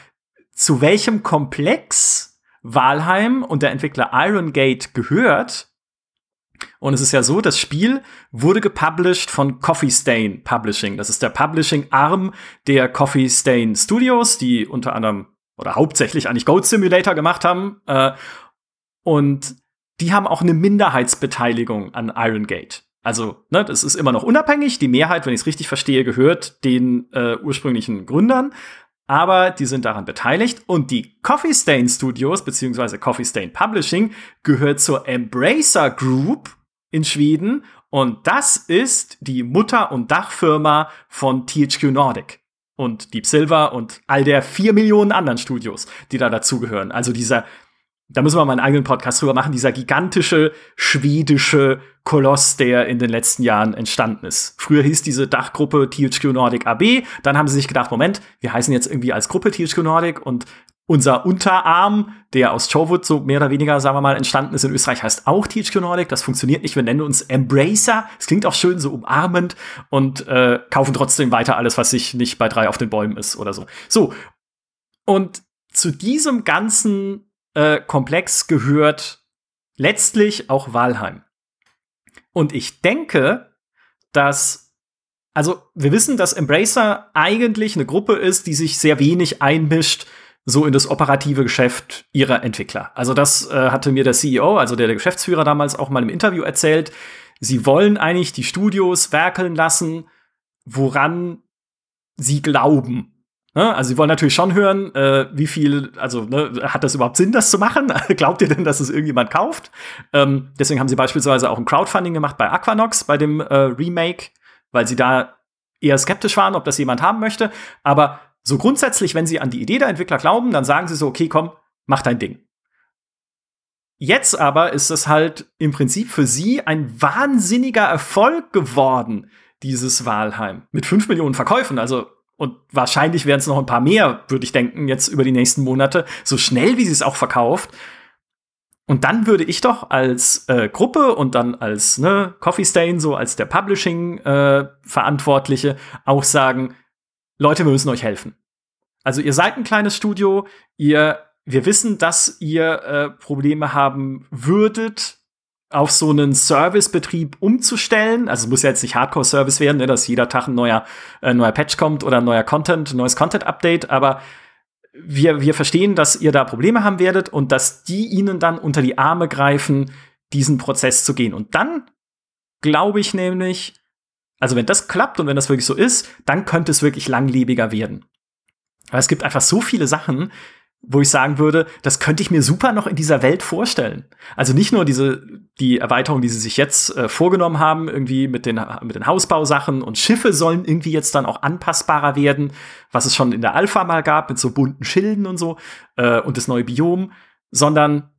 zu welchem Komplex Walheim und der Entwickler Iron Gate gehört. Und es ist ja so, das Spiel wurde gepublished von Coffee Stain Publishing. Das ist der Publishing-Arm der Coffee Stain Studios, die unter anderem oder hauptsächlich eigentlich Goat Simulator gemacht haben. Äh, und die haben auch eine Minderheitsbeteiligung an Iron Gate. Also, ne, das ist immer noch unabhängig. Die Mehrheit, wenn ich es richtig verstehe, gehört den äh, ursprünglichen Gründern. Aber die sind daran beteiligt und die Coffee Stain Studios beziehungsweise Coffee Stain Publishing gehört zur Embracer Group in Schweden und das ist die Mutter- und Dachfirma von THQ Nordic und Deep Silver und all der vier Millionen anderen Studios, die da dazugehören. Also dieser da müssen wir mal einen eigenen Podcast drüber machen, dieser gigantische schwedische Koloss, der in den letzten Jahren entstanden ist. Früher hieß diese Dachgruppe THQ Nordic AB, dann haben sie sich gedacht, Moment, wir heißen jetzt irgendwie als Gruppe THQ Nordic und unser Unterarm, der aus Chowood so mehr oder weniger, sagen wir mal, entstanden ist in Österreich, heißt auch THQ Nordic. Das funktioniert nicht. Wir nennen uns Embracer. Es klingt auch schön so umarmend und äh, kaufen trotzdem weiter alles, was sich nicht bei drei auf den Bäumen ist oder so. So. Und zu diesem ganzen äh, Komplex gehört letztlich auch Walheim. Und ich denke, dass, also wir wissen, dass Embracer eigentlich eine Gruppe ist, die sich sehr wenig einmischt, so in das operative Geschäft ihrer Entwickler. Also das äh, hatte mir der CEO, also der, der Geschäftsführer damals auch mal im Interview erzählt. Sie wollen eigentlich die Studios werkeln lassen, woran sie glauben. Ne? Also sie wollen natürlich schon hören, äh, wie viel, also ne, hat das überhaupt Sinn, das zu machen? Glaubt ihr denn, dass es irgendjemand kauft? Ähm, deswegen haben sie beispielsweise auch ein Crowdfunding gemacht bei Aquanox, bei dem äh, Remake, weil sie da eher skeptisch waren, ob das jemand haben möchte. Aber so grundsätzlich, wenn sie an die Idee der Entwickler glauben, dann sagen sie so, okay, komm, mach dein Ding. Jetzt aber ist es halt im Prinzip für sie ein wahnsinniger Erfolg geworden, dieses Wahlheim. Mit fünf Millionen Verkäufen. Also und wahrscheinlich werden es noch ein paar mehr, würde ich denken, jetzt über die nächsten Monate, so schnell wie sie es auch verkauft. Und dann würde ich doch als äh, Gruppe und dann als ne, Coffee Stain, so als der Publishing-Verantwortliche, äh, auch sagen, Leute, wir müssen euch helfen. Also ihr seid ein kleines Studio, ihr, wir wissen, dass ihr äh, Probleme haben würdet, auf so einen Servicebetrieb umzustellen. Also es muss ja jetzt nicht Hardcore-Service werden, ne, dass jeder Tag ein neuer, äh, neuer Patch kommt oder ein neuer Content, neues Content-Update, aber wir, wir verstehen, dass ihr da Probleme haben werdet und dass die ihnen dann unter die Arme greifen, diesen Prozess zu gehen. Und dann glaube ich nämlich, also wenn das klappt und wenn das wirklich so ist, dann könnte es wirklich langlebiger werden. Weil es gibt einfach so viele Sachen, wo ich sagen würde, das könnte ich mir super noch in dieser Welt vorstellen. Also nicht nur diese die Erweiterung, die sie sich jetzt äh, vorgenommen haben, irgendwie mit den mit den Hausbausachen und Schiffe sollen irgendwie jetzt dann auch anpassbarer werden, was es schon in der Alpha mal gab mit so bunten Schilden und so äh, und das neue Biom. sondern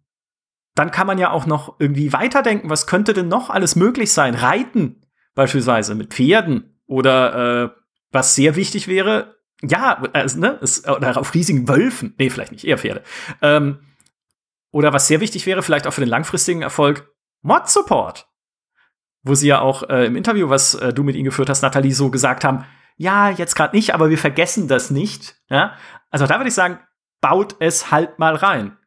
dann kann man ja auch noch irgendwie weiterdenken, was könnte denn noch alles möglich sein? Reiten beispielsweise mit Pferden oder äh, was sehr wichtig wäre, ja, also, ne, es, oder auf riesigen Wölfen, nee, vielleicht nicht, eher Pferde. Ähm, oder was sehr wichtig wäre, vielleicht auch für den langfristigen Erfolg, Mod-Support. Wo sie ja auch äh, im Interview, was äh, du mit ihnen geführt hast, Nathalie, so gesagt haben, ja, jetzt gerade nicht, aber wir vergessen das nicht. Ja? Also da würde ich sagen, baut es halt mal rein.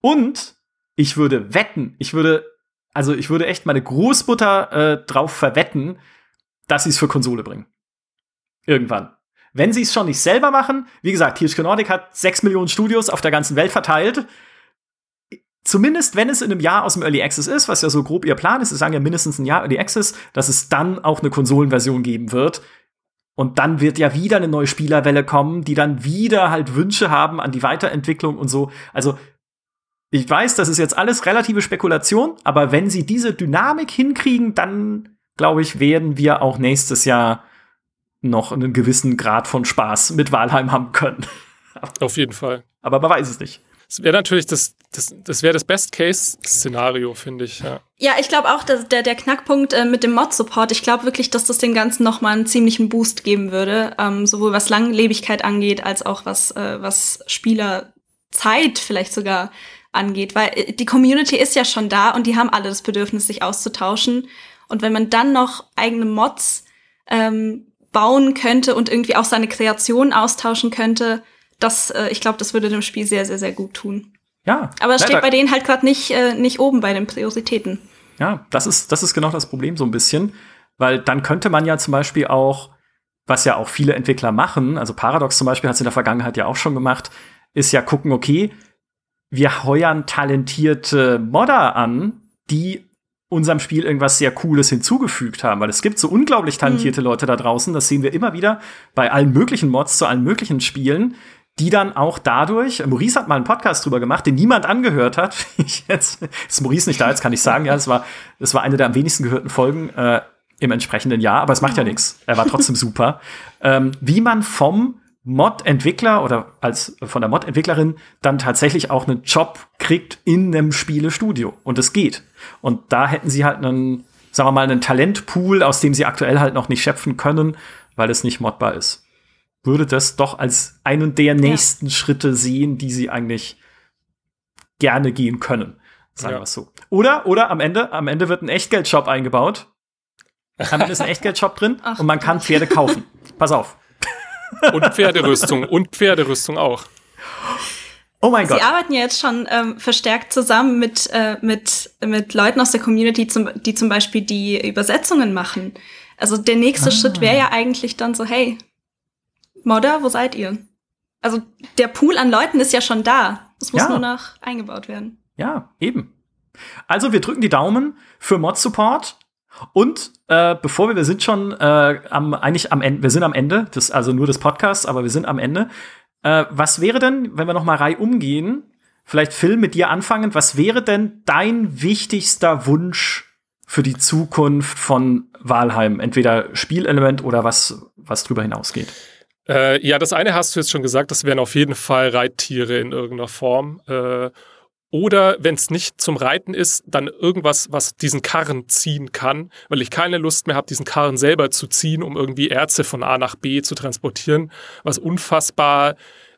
Und ich würde wetten, ich würde, also ich würde echt meine Großmutter äh, drauf verwetten, dass sie es für Konsole bringen. Irgendwann. Wenn sie es schon nicht selber machen, wie gesagt, THQ Nordic hat sechs Millionen Studios auf der ganzen Welt verteilt. Zumindest wenn es in einem Jahr aus dem Early Access ist, was ja so grob ihr Plan ist, sie sagen ja mindestens ein Jahr Early Access, dass es dann auch eine Konsolenversion geben wird. Und dann wird ja wieder eine neue Spielerwelle kommen, die dann wieder halt Wünsche haben an die Weiterentwicklung und so. Also ich weiß, das ist jetzt alles relative Spekulation, aber wenn sie diese Dynamik hinkriegen, dann glaube ich, werden wir auch nächstes Jahr noch einen gewissen Grad von Spaß mit Walheim haben können. Auf jeden Fall. Aber man weiß es nicht. Das wäre natürlich das, das, das wäre das Best-Case-Szenario, finde ich. Ja, ja ich glaube auch, dass der, der Knackpunkt äh, mit dem Mod-Support, ich glaube wirklich, dass das dem Ganzen nochmal einen ziemlichen Boost geben würde, ähm, sowohl was Langlebigkeit angeht, als auch was, äh, was Spielerzeit vielleicht sogar angeht, weil äh, die Community ist ja schon da und die haben alle das Bedürfnis, sich auszutauschen. Und wenn man dann noch eigene Mods ähm, bauen könnte und irgendwie auch seine Kreation austauschen könnte, das, äh, ich glaube, das würde dem Spiel sehr, sehr, sehr gut tun. Ja. Aber es steht bei denen halt gerade nicht, äh, nicht oben bei den Prioritäten. Ja, das ist, das ist genau das Problem so ein bisschen, weil dann könnte man ja zum Beispiel auch, was ja auch viele Entwickler machen, also Paradox zum Beispiel hat es in der Vergangenheit ja auch schon gemacht, ist ja gucken, okay, wir heuern talentierte Modder an, die unserem Spiel irgendwas sehr Cooles hinzugefügt haben, weil es gibt so unglaublich talentierte mhm. Leute da draußen, das sehen wir immer wieder bei allen möglichen Mods zu allen möglichen Spielen, die dann auch dadurch, Maurice hat mal einen Podcast drüber gemacht, den niemand angehört hat. Ich jetzt ist Maurice nicht da, jetzt kann ich sagen, ja, es war, es war eine der am wenigsten gehörten Folgen äh, im entsprechenden Jahr, aber es macht ja nichts. Er war trotzdem super. Ähm, wie man vom Mod-Entwickler oder als von der Mod-Entwicklerin dann tatsächlich auch einen Job kriegt in einem Spielestudio. Und es geht. Und da hätten sie halt einen, sagen wir mal, einen Talentpool, aus dem sie aktuell halt noch nicht schöpfen können, weil es nicht modbar ist. Würde das doch als einen der nächsten ja. Schritte sehen, die sie eigentlich gerne gehen können. Sagen ja. wir es so. Oder, oder am Ende, am Ende wird ein Echtgeldshop eingebaut. Am Ende ist ein Echtgeldshop drin Ach, und man kann Pferde kaufen. Pass auf. Und Pferderüstung. und Pferderüstung auch. Oh mein Gott. Sie arbeiten ja jetzt schon ähm, verstärkt zusammen mit, äh, mit, mit Leuten aus der Community, zum, die zum Beispiel die Übersetzungen machen. Also der nächste ah. Schritt wäre ja eigentlich dann so, hey, Modder, wo seid ihr? Also der Pool an Leuten ist ja schon da. Es muss ja. nur noch eingebaut werden. Ja, eben. Also wir drücken die Daumen für Mod-Support. Und äh, bevor wir, wir sind schon äh, am, eigentlich am Ende, wir sind am Ende, das, also nur des Podcasts, aber wir sind am Ende. Äh, was wäre denn, wenn wir noch mal Reihe umgehen, vielleicht Phil mit dir anfangen, was wäre denn dein wichtigster Wunsch für die Zukunft von Walheim? Entweder Spielelement oder was, was drüber hinausgeht? Äh, ja, das eine hast du jetzt schon gesagt, das wären auf jeden Fall Reittiere in irgendeiner Form. Äh, oder wenn es nicht zum Reiten ist, dann irgendwas, was diesen Karren ziehen kann, weil ich keine Lust mehr habe, diesen Karren selber zu ziehen, um irgendwie Erze von A nach B zu transportieren, was unfassbar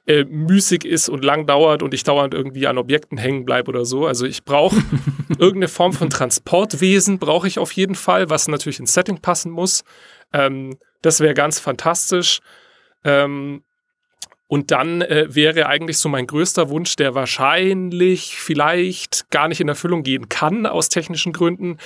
äh, müßig ist und lang dauert und ich dauernd irgendwie an Objekten hängen bleibe oder so. Also ich brauche irgendeine Form von Transportwesen, brauche ich auf jeden Fall, was natürlich ins Setting passen muss. Ähm, das wäre ganz fantastisch. Ähm, und dann äh, wäre eigentlich so mein größter Wunsch, der wahrscheinlich vielleicht gar nicht in Erfüllung gehen kann aus technischen Gründen,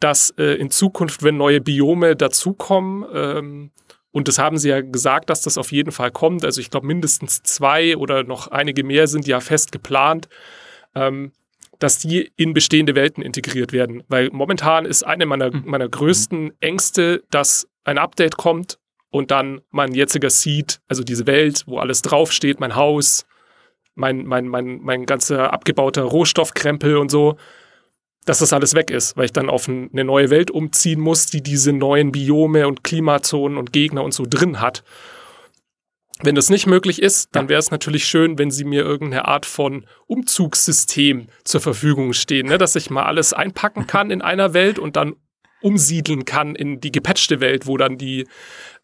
dass äh, in Zukunft, wenn neue Biome dazukommen, ähm, und das haben sie ja gesagt, dass das auf jeden Fall kommt, also ich glaube mindestens zwei oder noch einige mehr sind ja fest geplant, ähm, dass die in bestehende Welten integriert werden. Weil momentan ist eine meiner, mhm. meiner größten Ängste, dass ein Update kommt und dann mein jetziger Seed, also diese Welt, wo alles draufsteht, mein Haus, mein, mein, mein, mein ganzer abgebauter Rohstoffkrempel und so, dass das alles weg ist, weil ich dann auf eine neue Welt umziehen muss, die diese neuen Biome und Klimazonen und Gegner und so drin hat. Wenn das nicht möglich ist, dann wäre es natürlich schön, wenn sie mir irgendeine Art von Umzugssystem zur Verfügung stehen, ne? dass ich mal alles einpacken kann in einer Welt und dann umsiedeln kann in die gepatchte Welt, wo dann die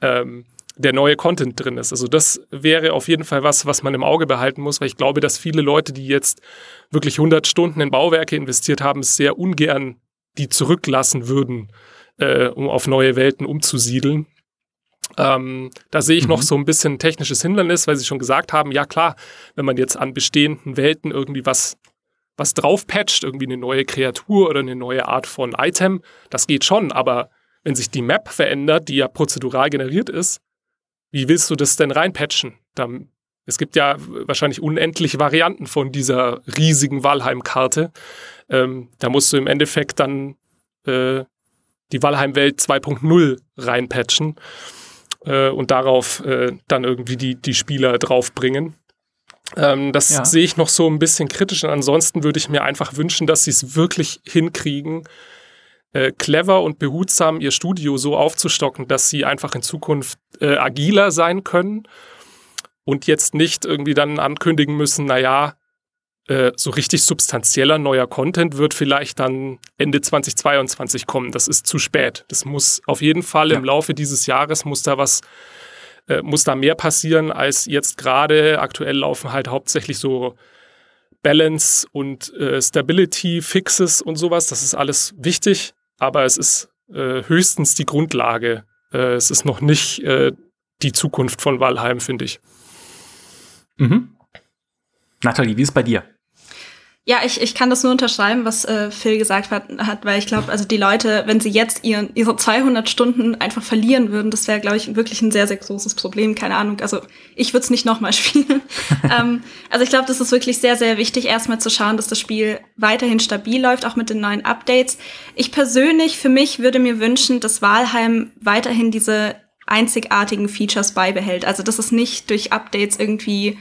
ähm, der neue Content drin ist. Also das wäre auf jeden Fall was, was man im Auge behalten muss, weil ich glaube, dass viele Leute, die jetzt wirklich 100 Stunden in Bauwerke investiert haben, sehr ungern die zurücklassen würden, äh, um auf neue Welten umzusiedeln. Ähm, da sehe ich mhm. noch so ein bisschen technisches Hindernis, weil Sie schon gesagt haben, ja klar, wenn man jetzt an bestehenden Welten irgendwie was, was draufpatcht, irgendwie eine neue Kreatur oder eine neue Art von Item, das geht schon, aber wenn sich die Map verändert, die ja prozedural generiert ist, wie willst du das denn reinpatchen? Da, es gibt ja wahrscheinlich unendlich Varianten von dieser riesigen Valheim-Karte. Ähm, da musst du im Endeffekt dann äh, die Valheim-Welt 2.0 reinpatchen äh, und darauf äh, dann irgendwie die, die Spieler draufbringen. Ähm, das ja. sehe ich noch so ein bisschen kritisch. Und ansonsten würde ich mir einfach wünschen, dass sie es wirklich hinkriegen, äh, clever und behutsam ihr Studio so aufzustocken, dass sie einfach in Zukunft äh, agiler sein können und jetzt nicht irgendwie dann ankündigen müssen, naja, äh, so richtig substanzieller neuer Content wird vielleicht dann Ende 2022 kommen. Das ist zu spät. Das muss auf jeden Fall ja. im Laufe dieses Jahres muss da was, äh, muss da mehr passieren als jetzt gerade. Aktuell laufen halt hauptsächlich so Balance und äh, Stability Fixes und sowas. Das ist alles wichtig aber es ist äh, höchstens die Grundlage. Äh, es ist noch nicht äh, die Zukunft von Valheim, finde ich. Mhm. Nathalie, wie ist bei dir? Ja, ich, ich kann das nur unterschreiben, was äh, Phil gesagt hat, hat weil ich glaube, also die Leute, wenn sie jetzt ihren, ihre 200 Stunden einfach verlieren würden, das wäre, glaube ich, wirklich ein sehr, sehr großes Problem. Keine Ahnung, also ich würde es nicht nochmal spielen. ähm, also ich glaube, das ist wirklich sehr, sehr wichtig, erstmal zu schauen, dass das Spiel weiterhin stabil läuft, auch mit den neuen Updates. Ich persönlich, für mich, würde mir wünschen, dass Walheim weiterhin diese einzigartigen Features beibehält. Also dass es nicht durch Updates irgendwie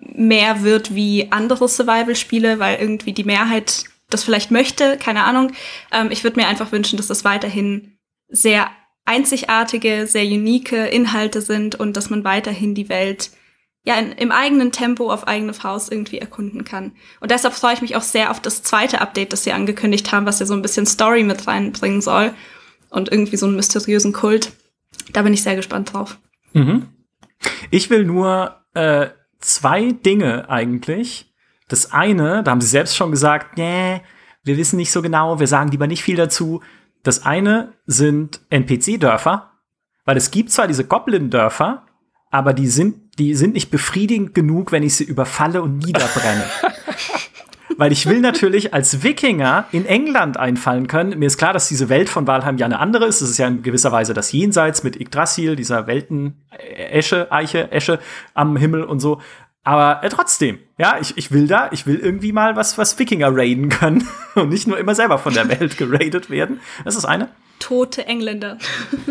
mehr wird wie andere Survival-Spiele, weil irgendwie die Mehrheit das vielleicht möchte, keine Ahnung. Ähm, ich würde mir einfach wünschen, dass das weiterhin sehr einzigartige, sehr unique Inhalte sind und dass man weiterhin die Welt ja in, im eigenen Tempo auf eigene Faust irgendwie erkunden kann. Und deshalb freue ich mich auch sehr auf das zweite Update, das sie angekündigt haben, was ja so ein bisschen Story mit reinbringen soll und irgendwie so einen mysteriösen Kult. Da bin ich sehr gespannt drauf. Mhm. Ich will nur äh, zwei Dinge eigentlich. Das eine, da haben sie selbst schon gesagt, nee, wir wissen nicht so genau, wir sagen lieber nicht viel dazu. Das eine sind NPC-Dörfer, weil es gibt zwar diese Goblin-Dörfer, aber die sind, die sind nicht befriedigend genug, wenn ich sie überfalle und niederbrenne. weil ich will natürlich als Wikinger in England einfallen können. Mir ist klar, dass diese Welt von Walheim ja eine andere ist. Es ist ja in gewisser Weise das Jenseits mit Yggdrasil, dieser Welten Esche, Eiche, Esche am Himmel und so. Aber äh, trotzdem, ja, ich, ich will da, ich will irgendwie mal was, was Wikinger raiden können und nicht nur immer selber von der Welt geradet werden. Das ist eine. Tote Engländer.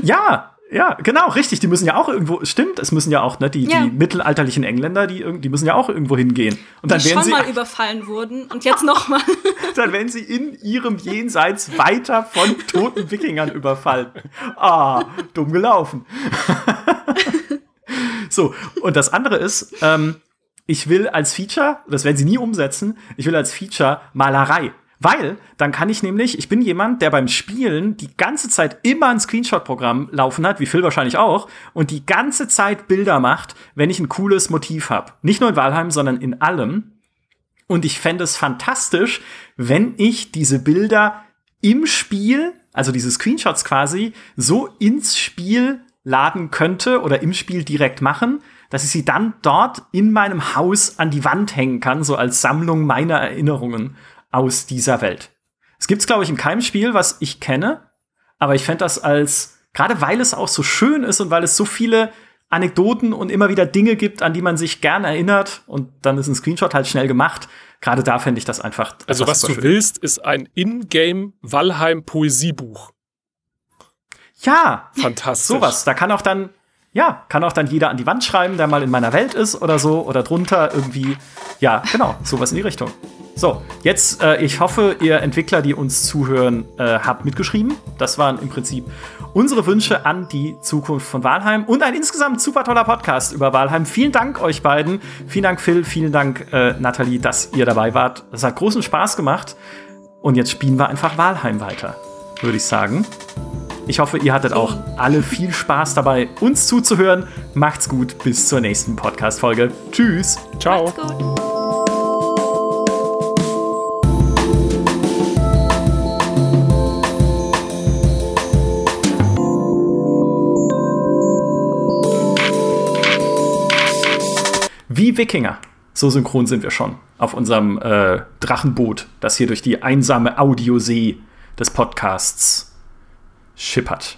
Ja, ja, genau, richtig. Die müssen ja auch irgendwo, stimmt, es müssen ja auch, ne, die, ja. die mittelalterlichen Engländer, die, die müssen ja auch irgendwo hingehen. Und dann die werden schon sie mal überfallen wurden und jetzt noch mal. dann werden sie in ihrem Jenseits weiter von toten Wikingern überfallen. Ah, dumm gelaufen. so, und das andere ist, ähm, ich will als Feature, das werden sie nie umsetzen, ich will als Feature Malerei. Weil dann kann ich nämlich, ich bin jemand, der beim Spielen die ganze Zeit immer ein Screenshot-Programm laufen hat, wie Phil wahrscheinlich auch, und die ganze Zeit Bilder macht, wenn ich ein cooles Motiv habe. Nicht nur in Walheim, sondern in allem. Und ich fände es fantastisch, wenn ich diese Bilder im Spiel, also diese Screenshots quasi, so ins Spiel laden könnte oder im Spiel direkt machen, dass ich sie dann dort in meinem Haus an die Wand hängen kann, so als Sammlung meiner Erinnerungen aus dieser Welt. Es gibt's, glaube ich, in keinem Spiel, was ich kenne, aber ich fände das als, gerade weil es auch so schön ist und weil es so viele Anekdoten und immer wieder Dinge gibt, an die man sich gern erinnert und dann ist ein Screenshot halt schnell gemacht. Gerade da fände ich das einfach. Also was du willst, ist ein Ingame Valheim Poesiebuch. Ja, fantastisch. Sowas. Da kann auch dann, ja, kann auch dann jeder an die Wand schreiben, der mal in meiner Welt ist oder so oder drunter irgendwie. Ja, genau, sowas in die Richtung. So, jetzt, äh, ich hoffe, ihr Entwickler, die uns zuhören, äh, habt mitgeschrieben. Das waren im Prinzip unsere Wünsche an die Zukunft von Walheim und ein insgesamt super toller Podcast über Walheim. Vielen Dank euch beiden. Vielen Dank, Phil. Vielen Dank, äh, Nathalie, dass ihr dabei wart. Das hat großen Spaß gemacht. Und jetzt spielen wir einfach Walheim weiter, würde ich sagen. Ich hoffe, ihr hattet auch alle viel Spaß dabei, uns zuzuhören. Macht's gut, bis zur nächsten Podcast-Folge. Tschüss. Ciao. Wie Wikinger. So synchron sind wir schon auf unserem äh, Drachenboot, das hier durch die einsame Audiosee des Podcasts schippert.